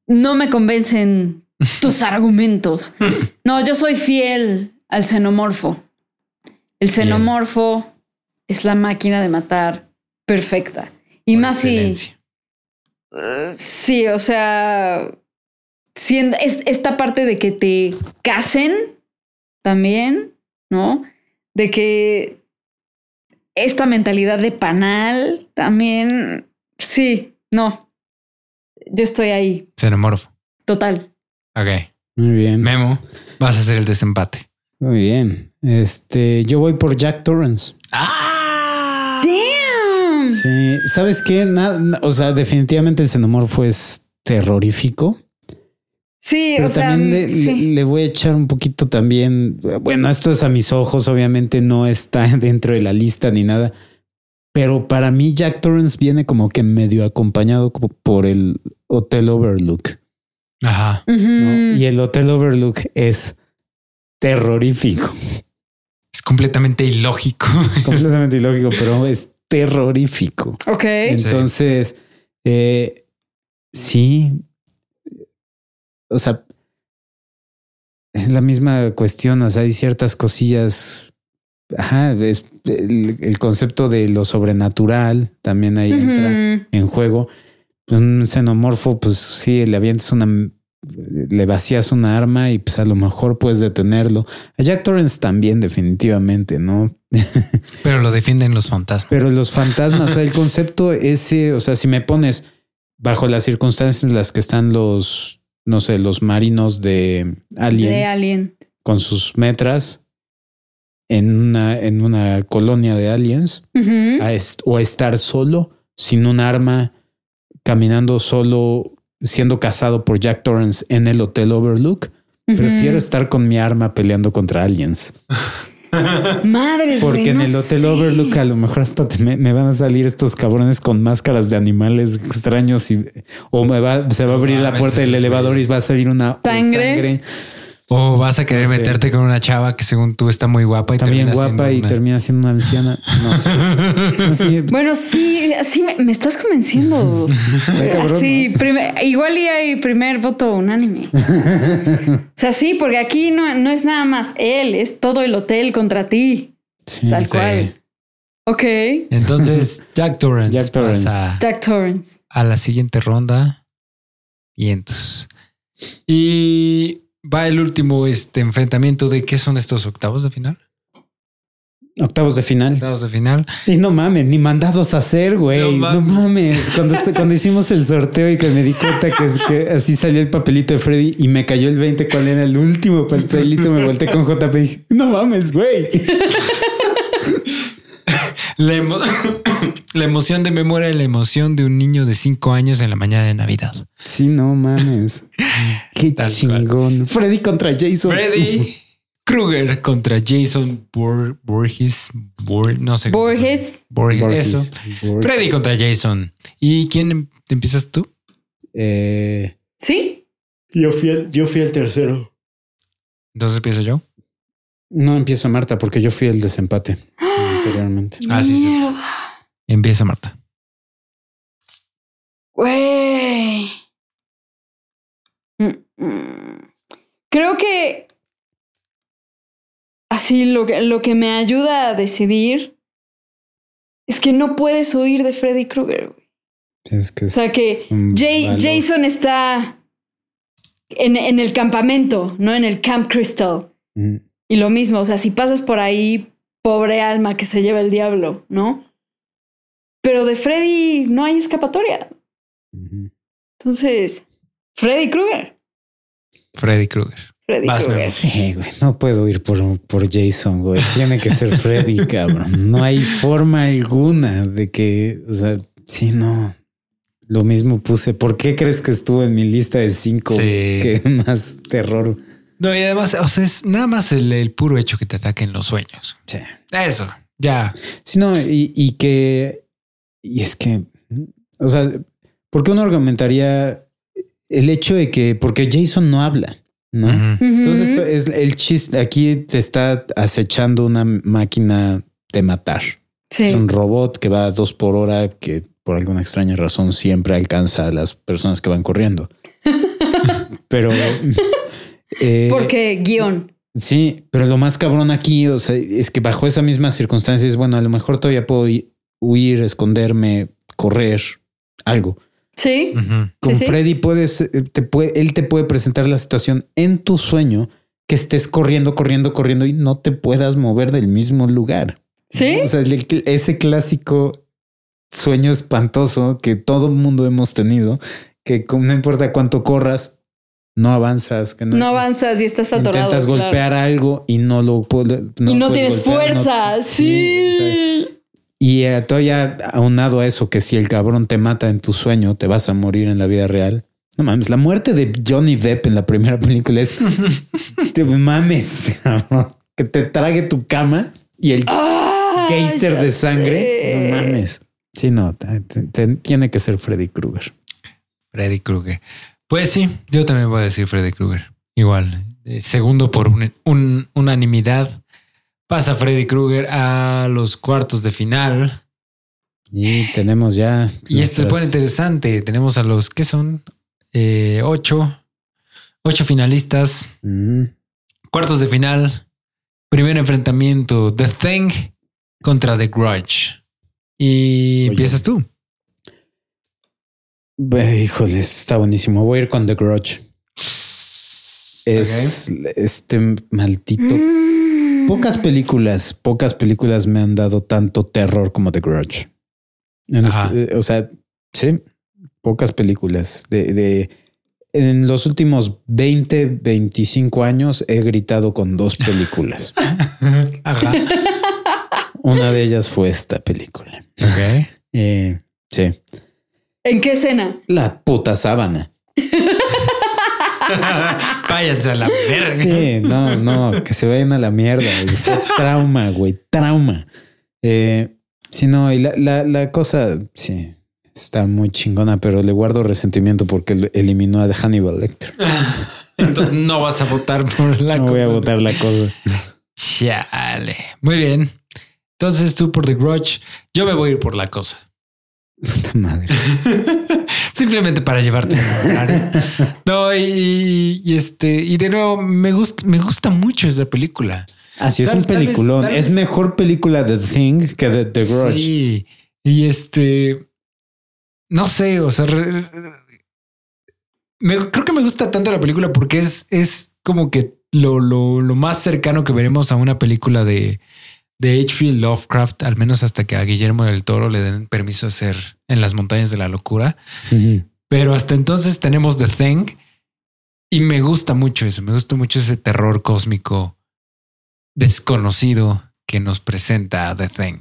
no me convencen tus argumentos. No, yo soy fiel al xenomorfo. El xenomorfo es la máquina de matar perfecta. Y más si. Uh, sí, o sea. Siendo, esta parte de que te casen también, ¿no? De que esta mentalidad de panal también. Sí, no. Yo estoy ahí. Xenomorfo. Total. Ok. Muy bien. Memo, vas a hacer el desempate. Muy bien. Este, yo voy por Jack Torrance. ¡Ah! ¡Damn! Sí, ¿sabes qué? o sea, definitivamente el xenomorfo es terrorífico. Sí, o sea, también le, voy a echar un poquito también. Bueno, esto es a mis ojos, obviamente no está dentro de la lista ni nada. Pero para mí, Jack Torrance viene como que medio acompañado por el Hotel Overlook. Ajá. Y el Hotel Overlook es terrorífico. Es completamente ilógico. completamente ilógico, pero es terrorífico. Ok. Entonces, eh, sí, o sea, es la misma cuestión, o sea, hay ciertas cosillas, ajá, es el, concepto de lo sobrenatural también ahí entra en juego. Un xenomorfo, pues sí, le avientas una, le vacías una arma y pues a lo mejor puedes detenerlo. A Jack Torrance también, definitivamente, ¿no? Pero lo defienden los fantasmas. Pero los fantasmas, o sea, el concepto ese, o sea, si me pones bajo las circunstancias en las que están los no sé, los marinos de Aliens. De Alien. Con sus metras en una, en una colonia de aliens. o estar solo, sin un arma, caminando solo, siendo cazado por Jack Torrance en el Hotel Overlook. Prefiero estar con mi arma peleando contra aliens. Madre Porque en el Hotel Overlook a lo mejor hasta me, van a salir estos cabrones con máscaras de animales extraños y o me va, se va a abrir la puerta del elevador y va a salir una sangre. O vas a querer meterte con una chava que según tú está muy guapa está y bien guapa y termina siendo una anciana. No sé. Bueno, sí, sí me, estás convenciendo. sí, igual y hay primer voto unánime. o sea, sí, porque aquí no, no es nada más él, es todo el hotel contra ti. tal cual. Ok. Entonces, Jack Torrance. Jack Torrance. Jack Torrance. A la siguiente ronda. Y entonces. Y va el último este, enfrentamiento de qué son estos octavos de final. Octavos de final. Octavos de final. Y no mames, ni mandados a hacer, güey. No, mames. Cuando, cuando hicimos el sorteo y que me di cuenta que, que, así salió el papelito de Freddy y me cayó el 20 cuál era el último papelito, me volteé con JP y dije, no mames, güey. La, la, emoción de memoria y la emoción de un niño de cinco años en la mañana de Navidad. Sí, no mames. Qué chingón. Freddy contra Jason. Freddy Krueger contra Jason Borges. no sé. Borges. Borges. Eso. Freddy contra Jason. ¿Y quién em-, empiezas tú? Eh, sí. Yo fui, el, yo fui el tercero. Entonces empiezo yo. No empiezo Marta porque yo fui el desempate anteriormente. Ah, sí, sí. Empieza Marta. Güey. Mm, mm. Creo que así lo que, lo que me ayuda a decidir es que no puedes huir de Freddy Krueger. Es que o sea que Jason está en, en, el campamento, no en el Camp Crystal. Y lo mismo, o sea, si pasas por ahí, pobre alma que se lleva el diablo, ¿no? Pero de Freddy no hay escapatoria. Entonces, Freddy Krueger. Freddy Krueger. Freddy Krueger. Sí, güey, no puedo ir por, por Jason, güey. Tiene que ser Freddy, cabrón. No hay forma alguna de que, o sea, sí, no. Lo mismo puse. ¿Por qué crees que estuvo en mi lista de cinco? Que más terror. No, y además, o sea, es nada más el, puro hecho que te ataquen los sueños. Sí. Eso, ya. Sí, no, y, y que, y es que, o sea, ¿por qué uno argumentaría el hecho de que, porque Jason no habla, ¿no? Entonces, esto es el chiste, aquí te está acechando una máquina de matar. Es un robot que va a dos por hora, que por alguna extraña razón siempre alcanza a las personas que van corriendo. Pero... Eh, porque guion. Sí, pero lo más cabrón aquí, o sea, es que bajo esas mismas circunstancias, bueno, a lo mejor todavía puedo huir, esconderme, correr, algo. Sí. Con Freddy puedes, eh, te puede, él te puede presentar la situación en tu sueño que estés corriendo, corriendo, corriendo y no te puedas mover del mismo lugar. Sí. O sea, ese clásico sueño espantoso que todo el mundo hemos tenido, que no importa cuánto corras, no avanzas. Que no, avanzas y estás atorado. Intentas golpear algo y no lo puedes. y no tienes fuerza. sí. Y eh, todavía aunado a eso, que si el cabrón te mata en tu sueño, te vas a morir en la vida real. No mames, la muerte de Johnny Depp en la primera película es. te mames. que te trague tu cama y el ah, geyser de sangre. No mames. Sí, no, tiene que ser Freddy Krueger. Freddy Krueger. Pues sí, yo también voy a decir Freddy Krueger. Igual, eh, segundo por un, unanimidad. Pasa Freddy Krueger a los cuartos de final. Y tenemos ya. Y esto es muy interesante. Tenemos a los que son eh, ocho, ocho finalistas. Mm. Cuartos de final. Primer enfrentamiento: The Thing contra The Grudge. Y empiezas tú. Híjole, está buenísimo. Voy a ir con The Grudge. Es este maldito. Mm. Pocas películas, pocas películas me han dado tanto terror como The Grudge. Eh, o sea, sí, pocas películas. De, de, en los últimos 20, 25 años he gritado con dos películas. Una de ellas fue esta película. Ok. Eh, sí. ¿En qué escena? La puta sábana. Váyanse a la mierda. Sí, no, no, que se vayan a la mierda. trauma, güey, trauma. Eh, sí, no, y la, la, cosa, sí, está muy chingona, pero le guardo resentimiento porque eliminó a Hannibal Lecter. Entonces no vas a votar por la cosa. No voy a votar la cosa. Chale. Muy bien. Entonces tú por The Grudge, yo me voy a ir por la cosa. Madre. Simplemente para llevarte. no, y, este, y de nuevo, me gusta, me gusta mucho esa película. Así es un peliculón. es mejor película de Thing que de The Grudge. Sí. Y este, no sé, o sea, creo que me gusta tanto la película porque es, es como que lo, lo, lo más cercano que veremos a una película de, de H.P. Lovecraft, al menos hasta que a Guillermo del Toro le den permiso a hacer en las montañas de la locura. Pero hasta entonces tenemos The Thing y me gusta mucho eso, me gusta mucho ese terror cósmico desconocido que nos presenta The Thing.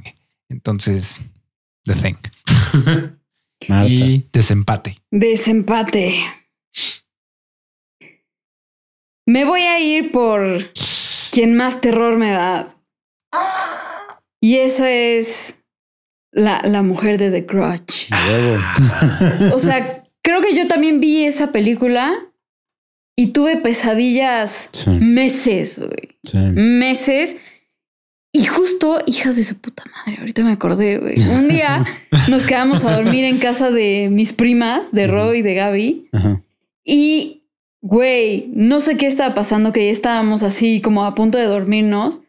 Entonces, The Thing. Y desempate. Desempate. Me voy a ir por quien más terror me da. Y esa es la, la mujer de The Grudge. o sea, creo que yo también vi esa película y tuve pesadillas meses, güey. Meses. Y justo, hijas de su puta madre, ahorita me acordé, güey. Un día nos quedamos a dormir en casa de mis primas, de Ro y de Gaby. Y, güey, no sé qué estaba pasando, que ya estábamos así como a punto de dormirnos.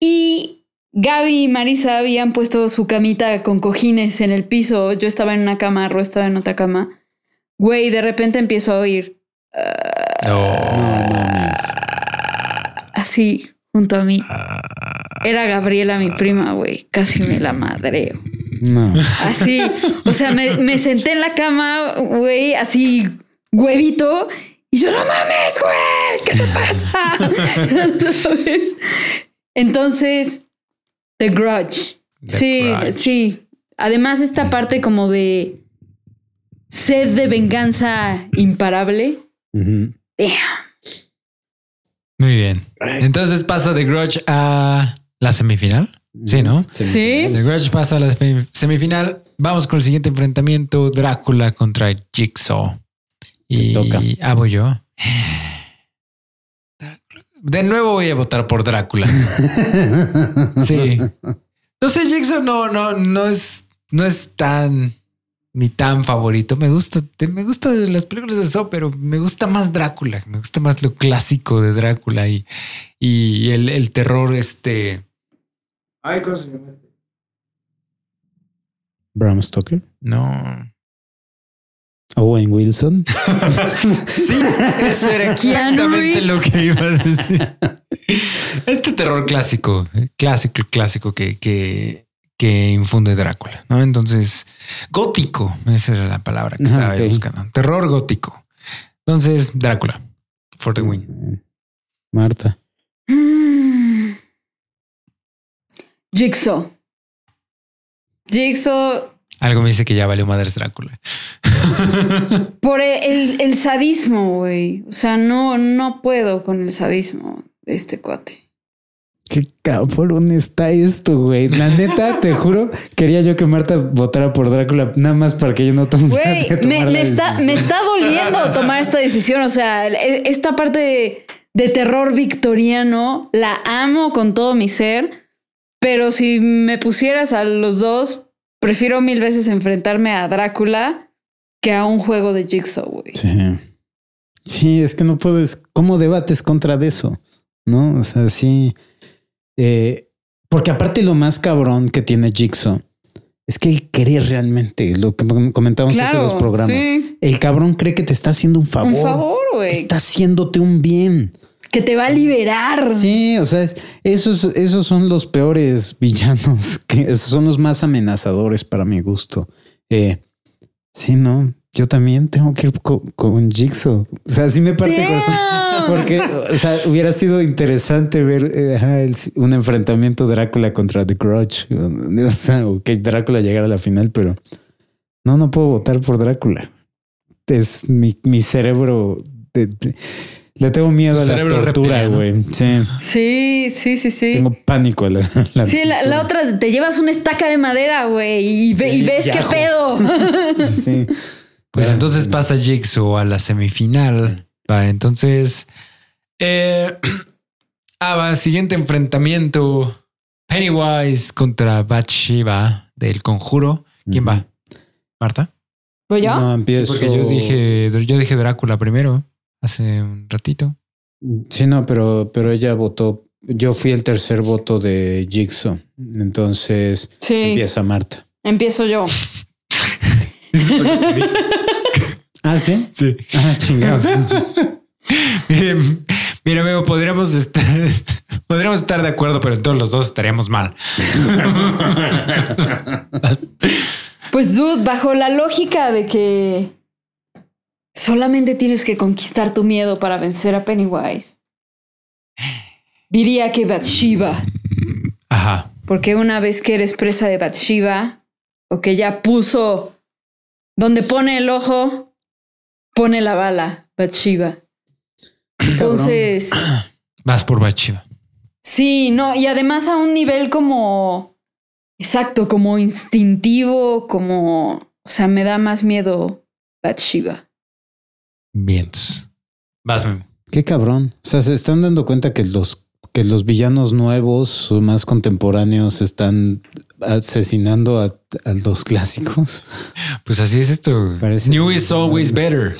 Y Gaby y Marisa habían puesto su camita con cojines en el piso. Yo estaba en una cama, Ro estaba en otra cama. Güey, de repente empiezo a oír. Así, junto a mí. Era Gabriela, mi prima, güey. Casi me la madreo. No. Así. O sea, me, me senté en la cama, güey, así, huevito. Y yo, no mames, güey, ¿qué te pasa? Entonces, The Grudge. sí, sí. Además, esta parte como de sed de venganza imparable. Damn. Muy bien. Entonces pasa The Grudge a la semifinal. Sí, ¿no? Sí. The Grudge pasa a la semifinal. Vamos con el siguiente enfrentamiento: Drácula contra Jigsaw. Y toca. Ah, yo. De nuevo voy a votar por Drácula. sí. No sé, Jigsaw no, no, no es, no es tan ni tan favorito. Me gusta, me gusta de las películas de Saw, pero me gusta más Drácula. Me gusta más lo clásico de Drácula y, y el, el terror este. Ay, ¿cómo se llama este? Bram Stoker. No. Owen Wilson. sí, eso era exactamente lo que iba a decir. Este terror clásico, eh, clásico, clásico que, que, que infunde Drácula, ¿no? Entonces, gótico, esa era la palabra que estaba buscando. Terror gótico. Entonces, Drácula, for the win. Marta. Jigsaw. Jigsaw algo me dice que ya valió madres Drácula. Por el, sadismo, güey. O sea, no, no puedo con el sadismo de este cuate. Qué cabrón está esto, güey. La neta, te juro, quería yo que Marta votara por Drácula nada más para que yo no tomara. Güey, me, está, me está doliendo tomar esta decisión. O sea, esta parte de, de terror victoriano la amo con todo mi ser. Pero si me pusieras a los dos, Prefiero mil veces enfrentarme a Drácula que a un juego de Jigsaw, güey. Sí. Sí, es que no puedes. ¿Cómo debates contra de eso? No, o sea, sí. Eh, porque aparte lo más cabrón que tiene Jigsaw es que él cree realmente lo que comentamos en esos programas. El cabrón cree que te está haciendo un favor. Un favor, güey. Está haciéndote un bien que te va a liberar. Sí, o sea, esos, esos son los peores villanos, que esos son los más amenazadores para mi gusto. Eh, sí, no, yo también tengo que ir con, Jigsaw. O sea, sí me parte el corazón. Porque, o sea, hubiera sido interesante ver eh, un enfrentamiento Drácula contra The Grudge. O sea, que Drácula llegara a la final, pero no, no puedo votar por Drácula. Es mi, mi cerebro. de, le tengo miedo a la tortura, güey. Sí. sí. Sí, sí, sí, Tengo pánico a la, Sí, la, otra, te llevas una estaca de madera, güey, y, ves qué pedo. sí. Pues entonces pasa Jigsaw a la semifinal. Va, entonces. Eh, ah, va, siguiente enfrentamiento. Pennywise contra Bathsheba del conjuro. ¿Quién va? ¿Marta? ¿Voy yo? No, empiezo. porque yo dije, yo dije Drácula primero hace un ratito. Sí, no, pero, pero ella votó. Yo fui el tercer voto de Jigsaw. Entonces empieza Marta. Empiezo yo. ¿Ah, sí? Sí. Ah, chingados. Mira, podríamos estar, podríamos estar de acuerdo, pero todos los dos estaríamos mal. Pues, dude, bajo la lógica de que Solamente tienes que conquistar tu miedo para vencer a Pennywise. Diría que Bathsheba. Ajá. Porque una vez que eres presa de Bathsheba, o que ya puso donde pone el ojo, pone la bala, Bathsheba. Entonces. Vas por Bathsheba. Sí, no, y además a un nivel como. Exacto, como instintivo, como. O sea, me da más miedo Bathsheba. Vientos. Vas, Qué cabrón. O sea, se están dando cuenta que los, que los villanos nuevos o más contemporáneos están asesinando a, los clásicos. Pues así es esto. New is always better.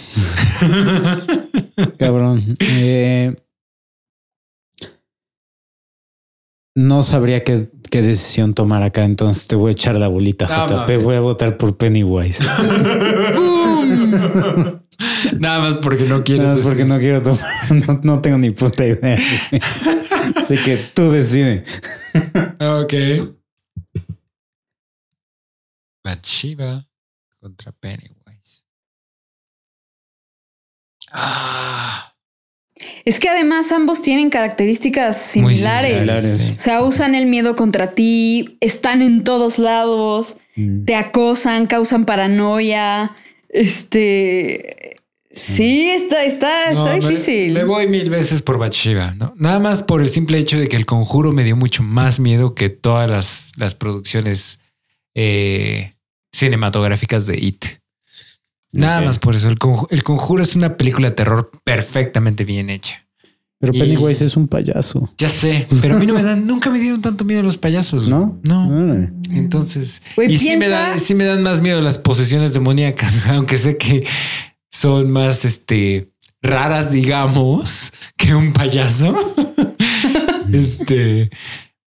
Cabrón. Eh, no sabría qué, qué decisión tomar acá, entonces te voy a echar la bolita, JP. Voy a votar por Pennywise. Nada más porque no quiero. Nada más porque no quiero tomar. No, tengo ni puta idea. Así que tú decides. Ok. Bathsheba contra Pennywise. Ah. Es que además ambos tienen características similares. O sea, usan el miedo contra ti, están en todos lados, mm. te acosan, causan paranoia. Este. Sí, está, está, está difícil. Me, voy mil veces por Bathsheba, ¿no? Nada más por el simple hecho de que el conjuro me dio mucho más miedo que todas las, las producciones eh, cinematográficas de It. Nada más por eso. El, conjuro, es una película de terror perfectamente bien hecha. Pero Pennywise es un payaso. Ya sé, pero a mí no me dan, nunca me dieron tanto miedo los payasos. No, no. Entonces, y sí me, dan, sí me dan más miedo las posesiones demoníacas, aunque sé que son más este raras, digamos, que un payaso. este,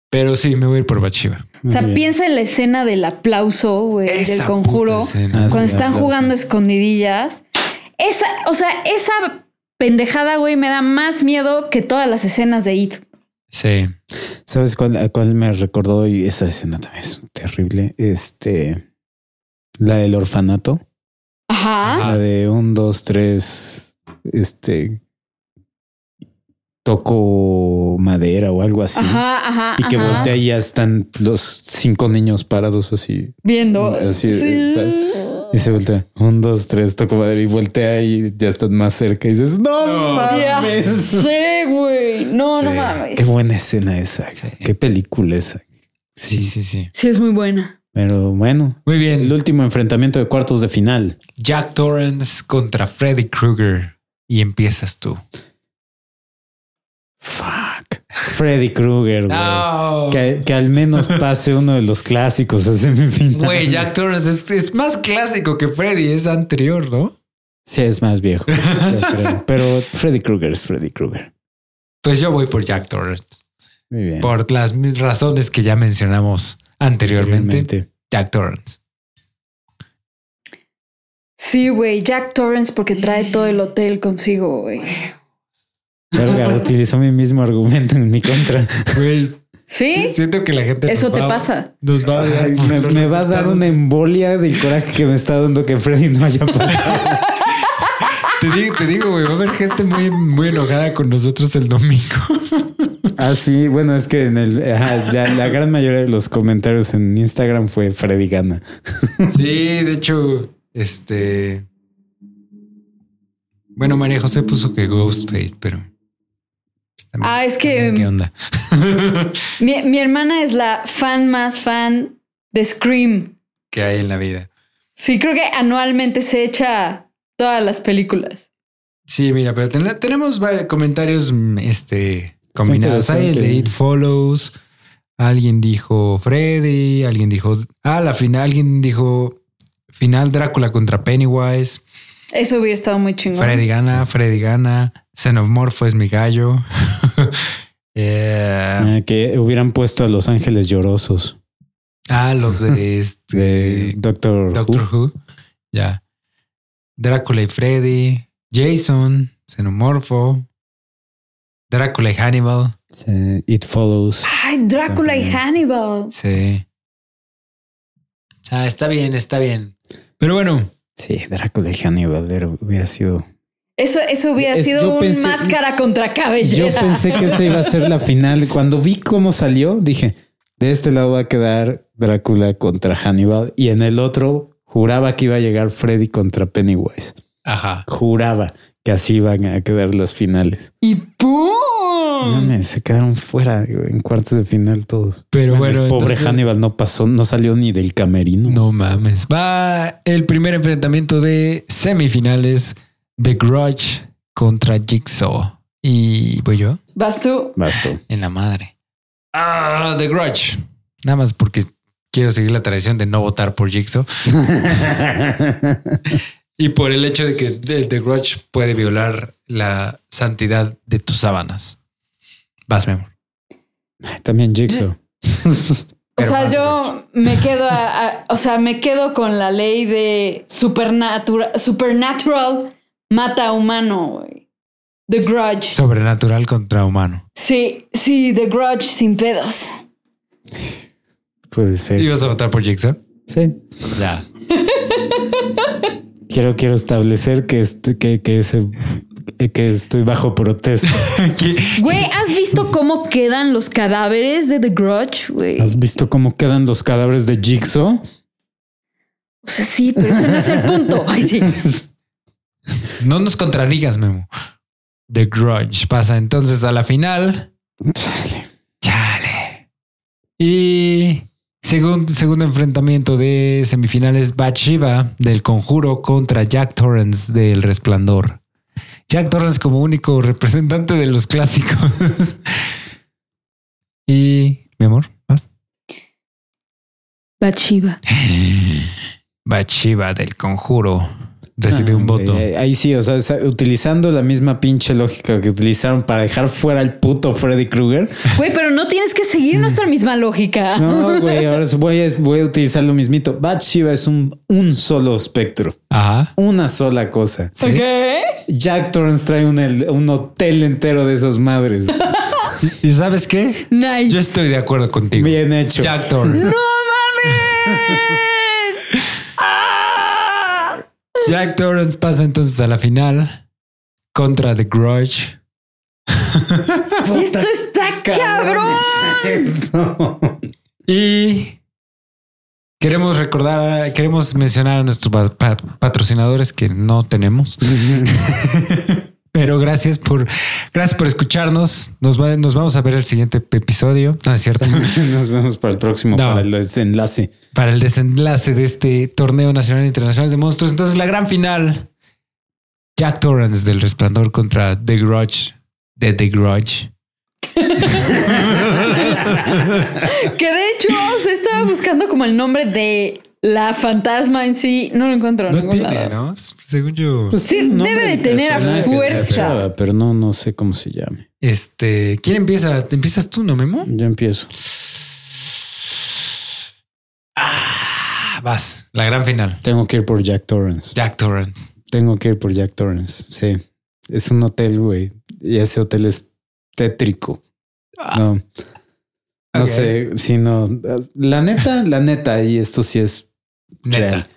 pero sí, me voy a ir por Bachiva. O sea, piensa en la escena del aplauso, güey, del conjuro, cuando están jugando escondidillas. Esa, o sea, esa pendejada, güey, me da más miedo que todas las escenas de It. Sí. ¿Sabes cuál, cuál me recordó? Y esa escena también es terrible. Este, la del orfanato. Ajá. La de un, dos, tres, este, toco madera o algo así. Ajá, ajá. Y que voltea y ya están los cinco niños parados así. Viendo. Así. Y se voltea. Un, dos, tres, toco madera y voltea y ya están más cerca. Y dices, no, mames. Sí, güey. No, no mames. Qué buena escena esa. Qué película esa. Sí, sí, sí. Sí, es muy buena. Pero bueno. Muy bien. El último enfrentamiento de cuartos de final. Jack Torrance contra Freddy Krueger. Y empiezas tú. Fuck. Freddy Krueger, güey. Que, al menos pase uno de los clásicos a semifinales. Güey, Jack Torrance es, más clásico que Freddy, es anterior, ¿no? Sí, es más viejo. Pero Freddy Krueger es Freddy Krueger. Pues yo voy por Jack Torrance. Muy bien. Por las razones que ya mencionamos anteriormente. Jack Torrance. Sí, güey, Jack Torrance porque trae todo el hotel consigo, güey. Verga, utilizó mi mismo argumento en mi contra. ¿Sí? Siento que la gente. Eso te pasa. Nos va a dar, me, va a dar una embolia del coraje que me está dando que Freddy no haya pasado. te digo, güey, va a haber gente muy, muy enojada con nosotros el domingo. Ah, sí, bueno, es que en el la gran mayoría de los comentarios en Instagram fue Freddy Gana. Sí, de hecho, este. Bueno, María José puso que Ghostface, pero ah, es que. ¿Qué onda? mi, hermana es la fan más fan de Scream que hay en la vida. Sí, creo que anualmente se echa todas las películas. Sí, mira, pero tenemos varios comentarios mm, este, combinados. Hay el de It Follows. Alguien dijo Freddy. Alguien dijo. Ah, la final. Alguien dijo final Drácula contra Pennywise. Eso hubiera estado muy chingón. Freddy gana, Freddy gana. Xenomorfo es mi gallo. Eh, ah, que hubieran puesto a Los Ángeles Llorosos. Ah, los de este Doctor, Doctor Who. Ya. Drácula y Freddy. Jason. Xenomorfo. Drácula y Hannibal. It Follows. Ay, Drácula y Hannibal. Sí. Ah, está bien, está bien. Pero bueno. Sí, Drácula y Hannibal hubiera sido eso, eso hubiera sido un máscara contra cabellera. Yo pensé que esa iba a ser la final. Cuando vi cómo salió, dije, de este lado va a quedar Drácula contra Hannibal y en el otro juraba que iba a llegar Freddy contra Pennywise. Ajá. Juraba que así iban a quedar las finales. Y ¡pum! se quedaron fuera en cuartos de final todos. Pero bueno, el pobre Hannibal no pasó, no salió ni del camerino. No mames. Va el primer enfrentamiento de semifinales The Grudge contra Jigsaw. Y voy yo. Vas tú. Vas tú. En la madre. Ah, The Grudge. Nada más porque quiero seguir la tradición de no votar por Jigsaw. y por el hecho de que The Grudge puede violar la santidad de tus sábanas. Vas, mi amor. También Jigsaw. O sea, yo me quedo, o sea, me quedo con la ley de supernatural, supernatural mata humano, güey. The Grudge. Sobrenatural contra humano. Sí, sí, The Grudge sin pedos. Puede ser. ¿Ibas a votar por Jigsaw? Sí. Ya. quiero, quiero establecer que, este, que, que ese que estoy bajo protesta. Güey, ¿has visto cómo quedan los cadáveres de The Grudge? Güey? ¿Has visto cómo quedan los cadáveres de Jigsaw? O sea, sí, pero ese no es el punto. Ay, sí. No nos contradigas, Memo. The Grudge pasa entonces a la final. Chale. Chale. Y segundo, segundo enfrentamiento de semifinales, Bathsheba del Conjuro contra Jack Torrance del Resplandor. Jack Torrance como único representante de los clásicos. y mi amor, ¿vas? Bathsheba. Bathsheba del Conjuro recibe un voto. ahí sí, o sea, utilizando la misma pinche lógica que utilizaron para dejar fuera al puto Freddy Krueger. Güey, pero no tienes que seguir nuestra misma lógica. No, güey, ahora voy a, voy a utilizar lo mismito. Bathsheba es un, un solo espectro. Ajá. Una sola cosa. ¿Qué? Jack Torrance trae un, un hotel entero de esas madres. ¿Y sabes qué? Nice. Yo estoy de acuerdo contigo. Bien hecho. Jack Torrance. ¡No mames! Jack Torrance pasa entonces a la final contra The Grudge. Esto está cabrón. y queremos recordar, queremos mencionar a nuestros patrocinadores que no tenemos. Pero gracias por, gracias por escucharnos. Nos, nos vamos a ver el siguiente episodio. No es cierto. nos vemos para el próximo, para el desenlace. Para el desenlace de este torneo nacional e internacional de monstruos. Entonces, la gran final. Jack Torrance del Resplandor contra The Grudge de The Grudge. que de hecho se estaba buscando como el nombre de la fantasma en sí no lo encuentro. No tiene, ¿no? Según yo. Pues sí, debe de tener a fuerza. Pero no, no sé cómo se llame. Este, ¿quién empieza? ¿Te empiezas tú, no, Memo? Yo empiezo. Ah, vas. La gran final. Tengo que ir por Jack Torrance. Jack Torrance. Tengo que ir por Jack Torrance. Sí. Es un hotel, güey. Y ese hotel es tétrico. Ah. No. No sé, si no. La neta, la neta, y esto sí es Neta.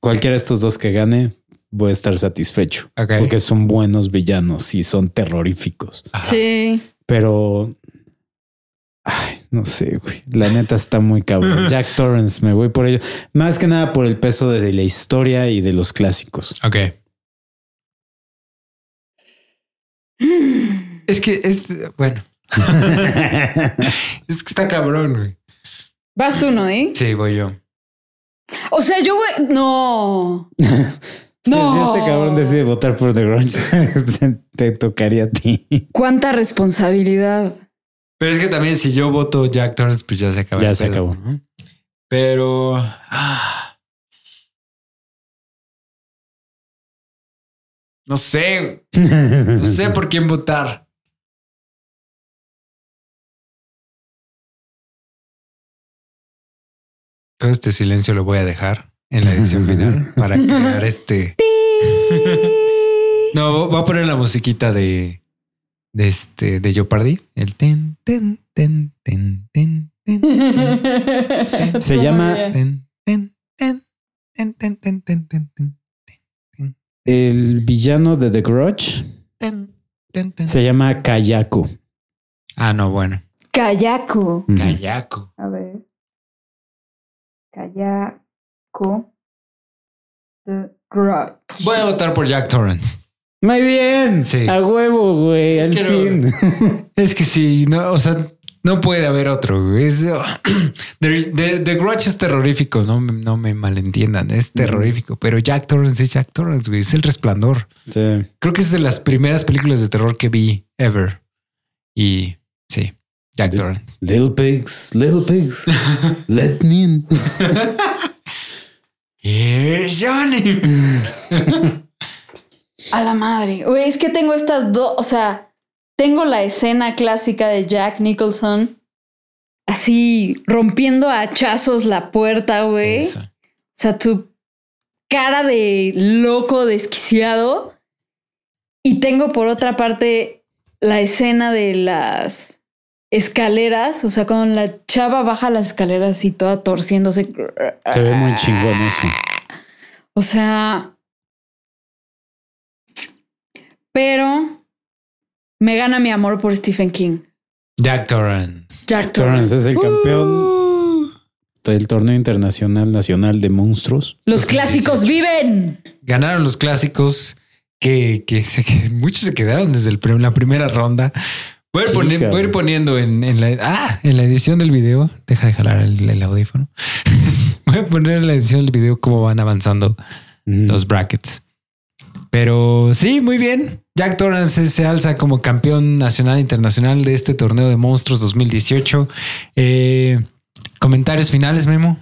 Cualquiera de estos dos que gane, voy a estar satisfecho. Porque son buenos villanos y son terroríficos. Sí. Pero. Ay, no sé, güey. La neta está muy cabrón. Jack Torrance, me voy por ello. Más que nada por el peso de la historia y de los clásicos. Ok. es que es bueno. es que está cabrón, güey. Vas tú, ¿no? Eh? Sí, voy yo. O sea, yo no. Si este cabrón decide votar por The Grunge, te, tocaría a ti. ¿Cuánta responsabilidad? Pero es que también si yo voto Jack Torrance, pues ya se acabó. Ya se acabó. Pero... Ah. no sé. No sé por quién votar. Todo este silencio lo voy a dejar en la edición final para crear este. no, voy a poner la musiquita de, de este de Jeopardy. El ten, ten, ten, ten, ten, ten. Se llama El villano de The Grudge se llama Kayako. Ah, no, bueno. Kayako. Kayako. A ver. Kayako The Grudge. Voy a votar por Jack Torrance. Muy bien. Sí. A huevo, güey. al fin. es que sí, no, o sea, no puede haber otro. Es, The, Grudge es terrorífico, no, no me malentiendan, es terrorífico, pero Jack Torrance es Jack Torrance, güey, es el resplandor. Sí. Creo que es de las primeras películas de terror que vi ever. Y sí. Jack Torrance. Little pigs, little pigs, let me in. Here's Johnny. A la madre. Oye, es que tengo estas dos, o sea, tengo la escena clásica de Jack Nicholson así rompiendo a hachazos la puerta, güey. O sea, tu cara de loco, desquiciado. Y tengo por otra parte la escena de las escaleras, o sea, cuando la chava baja las escaleras y toda torciéndose. Se ve muy chingón eso. O sea, pero me gana mi amor por Stephen King. Jack Torrance. Jack Torrance es el campeón uh. del torneo internacional nacional de monstruos. Los clásicos viven. Ganaron los clásicos que, que, muchos se quedaron desde la primera ronda. Voy a, ir, poniendo en, la, ah, en la edición del video. Deja de jalar el, audífono. Voy a poner en la edición del video cómo van avanzando los brackets. Pero sí, muy bien. Jack Torrance se alza como campeón nacional e internacional de este torneo de monstruos 2018. Eh, comentarios finales, Memo.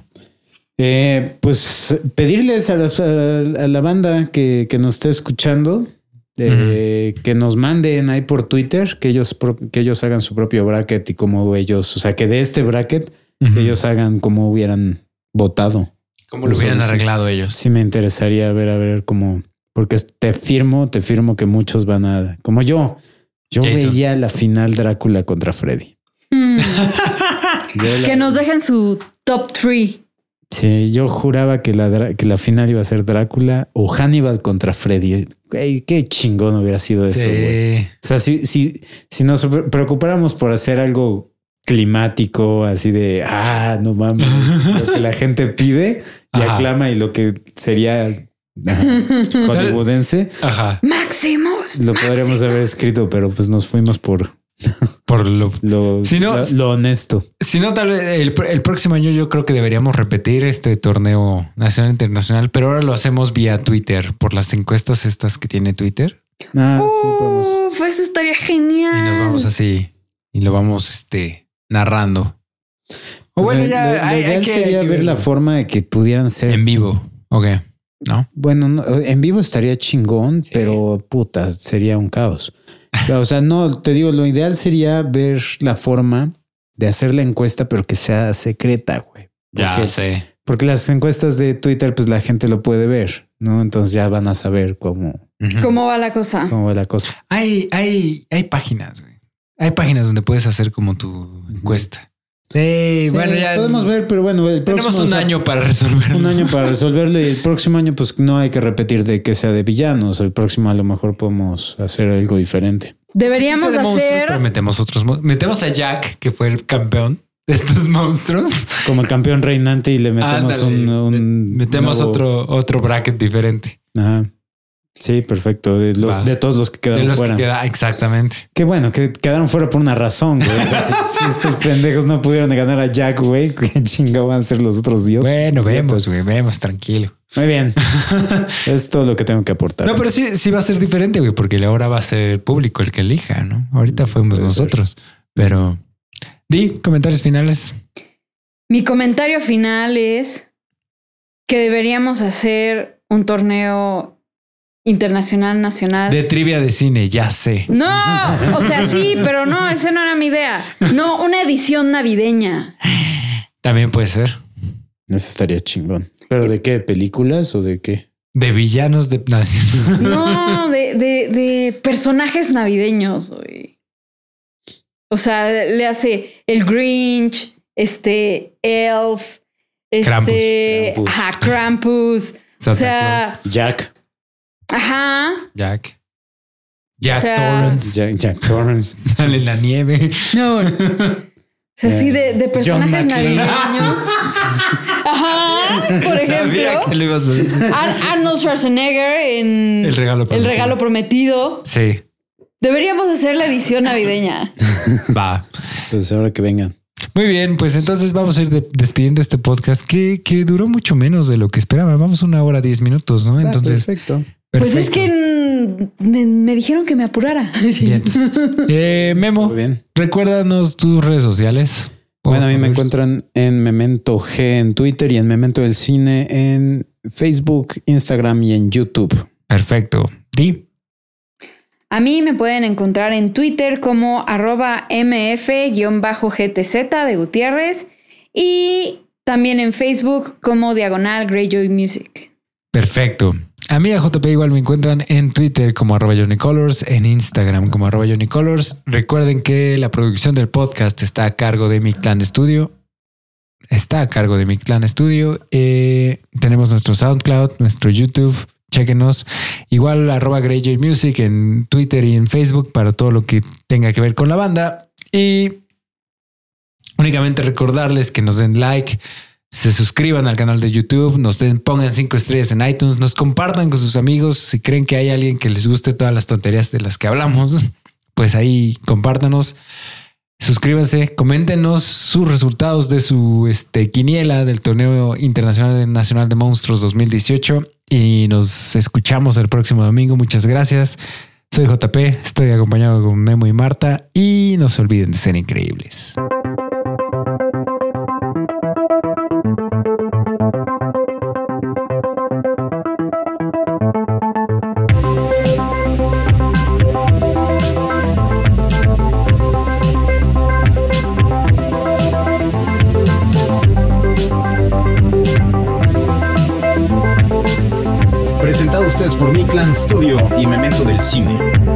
Eh, pues pedirles a, la banda que, nos esté escuchando eh, que nos manden ahí por Twitter que ellos, que ellos hagan su propio bracket y como ellos, o sea, que de este bracket que ellos hagan como hubieran votado. Como lo hubieran arreglado ellos. Sí, me interesaría ver, a ver cómo, porque te firmo, te firmo que muchos van a, como yo, yo veía la final Drácula contra Freddy. Mm. que nos dejen su top three. Sí, yo juraba que la, que la final iba a ser Drácula o Hannibal contra Freddy. qué chingón hubiera sido eso. O sea, si, si, si nos preocupáramos por hacer algo climático, así de, ah, no mames, lo que la gente pide y aclama y lo que sería hollywoodense. Ajá. Máximos. Lo podríamos haber escrito, pero pues nos fuimos por por lo, lo, lo, honesto. Si no, tal vez el, próximo año yo creo que deberíamos repetir este torneo nacional e internacional, pero ahora lo hacemos vía Twitter por las encuestas estas que tiene Twitter. Ah, sí, eso estaría genial. Y nos vamos así y lo vamos este narrando. O bueno, ya hay, sería ver la forma de que pudieran ser en vivo. Ok. No. Bueno, en vivo estaría chingón, pero puta, sería un caos. O sea, no, te digo, lo ideal sería ver la forma de hacer la encuesta, pero que sea secreta, güey. ya sé. Porque las encuestas de Twitter, pues la gente lo puede ver, ¿no? Entonces ya van a saber cómo... ¿Cómo va la cosa? ¿Cómo va la cosa? Hay, hay, hay páginas, güey. Hay páginas donde puedes hacer como tu encuesta. Sí, bueno, ya podemos ver, pero bueno, el próximo tenemos un año para resolverlo. Un año para resolverlo y el próximo año, pues no hay que repetir de que sea de villanos. El próximo a lo mejor podemos hacer algo diferente. Deberíamos hacer. metemos otros, metemos a Jack, que fue el campeón de estos monstruos, como el campeón reinante y le metemos un, metemos otro, otro bracket diferente. Ajá. Sí, perfecto. De, los, de todos los que quedaron de los fuera. Que queda, exactamente. Qué bueno, que quedaron fuera por una razón, güey. si, estos pendejos no pudieron ganar a Jack, güey, qué chinga van a ser los otros dios. Bueno, vemos, güey, vemos, tranquilo. Muy bien. es todo lo que tengo que aportar. No, pero sí, sí va a ser diferente, güey, porque ahora va a ser el público el que elija, ¿no? Ahorita fuimos nosotros. Pero di comentarios finales. Mi comentario final es que deberíamos hacer un torneo internacional, nacional. De trivia de cine, ya sé. No, o sea, sí, pero no, esa no era mi idea. No, una edición navideña. También puede ser. Eso estaría chingón. ¿Pero de qué? ¿Películas o de qué? De villanos de... No, de, de, de personajes navideños. O sea, le hace el Grinch, este Elf, este Krampus. Ajá, Krampus. O sea, Jack. Ajá. Jack. Jack Torrance. Jack, Jack Torrance. Sale en la nieve. No. O sea, sí, de, de personajes navideños. Ajá. Por ejemplo. Que lo ibas a decir. Arnold Schwarzenegger en El regalo prometido. El regalo prometido. Sí. Deberíamos hacer la edición navideña. Va. Pues ahora que vengan. Muy bien, pues entonces vamos a ir despidiendo este podcast que, que, duró mucho menos de lo que esperaba. Vamos una hora, diez minutos, ¿no? Ah, entonces, perfecto. Pues es que me, dijeron que me apurara. Bien. Eh, Memo, recuérdanos tus redes sociales. Bueno, a mí me encuentran en Memento G en Twitter y en Memento del Cine en Facebook, Instagram y en YouTube. Perfecto. ¿Di? A mí me pueden encontrar en Twitter como arroba mf-gtz de Gutiérrez y también en Facebook como diagonal Greyjoy Music. Perfecto. A mí a JP igual me encuentran en Twitter como arroba Colors, en Instagram como arroba Colors. Recuerden que la producción del podcast está a cargo de mi clan Studio. Está a cargo de mi clan Studio. Eh, tenemos nuestro SoundCloud, nuestro YouTube, Chequenos. Igual arroba Greyjoy Music en Twitter y en Facebook para todo lo que tenga que ver con la banda. Y únicamente recordarles que nos den like, se suscriban al canal de YouTube, nos den, pongan cinco estrellas en iTunes, nos compartan con sus amigos. Si creen que hay alguien que les guste todas las tonterías de las que hablamos, pues ahí compártanos. Suscríbanse, coméntenos sus resultados de su este, quiniela del torneo internacional nacional de monstruos 2018 y nos escuchamos el próximo domingo. Muchas gracias. Soy JP, estoy acompañado con Memo y Marta y no se olviden de ser increíbles. Studio y Memento del Cine.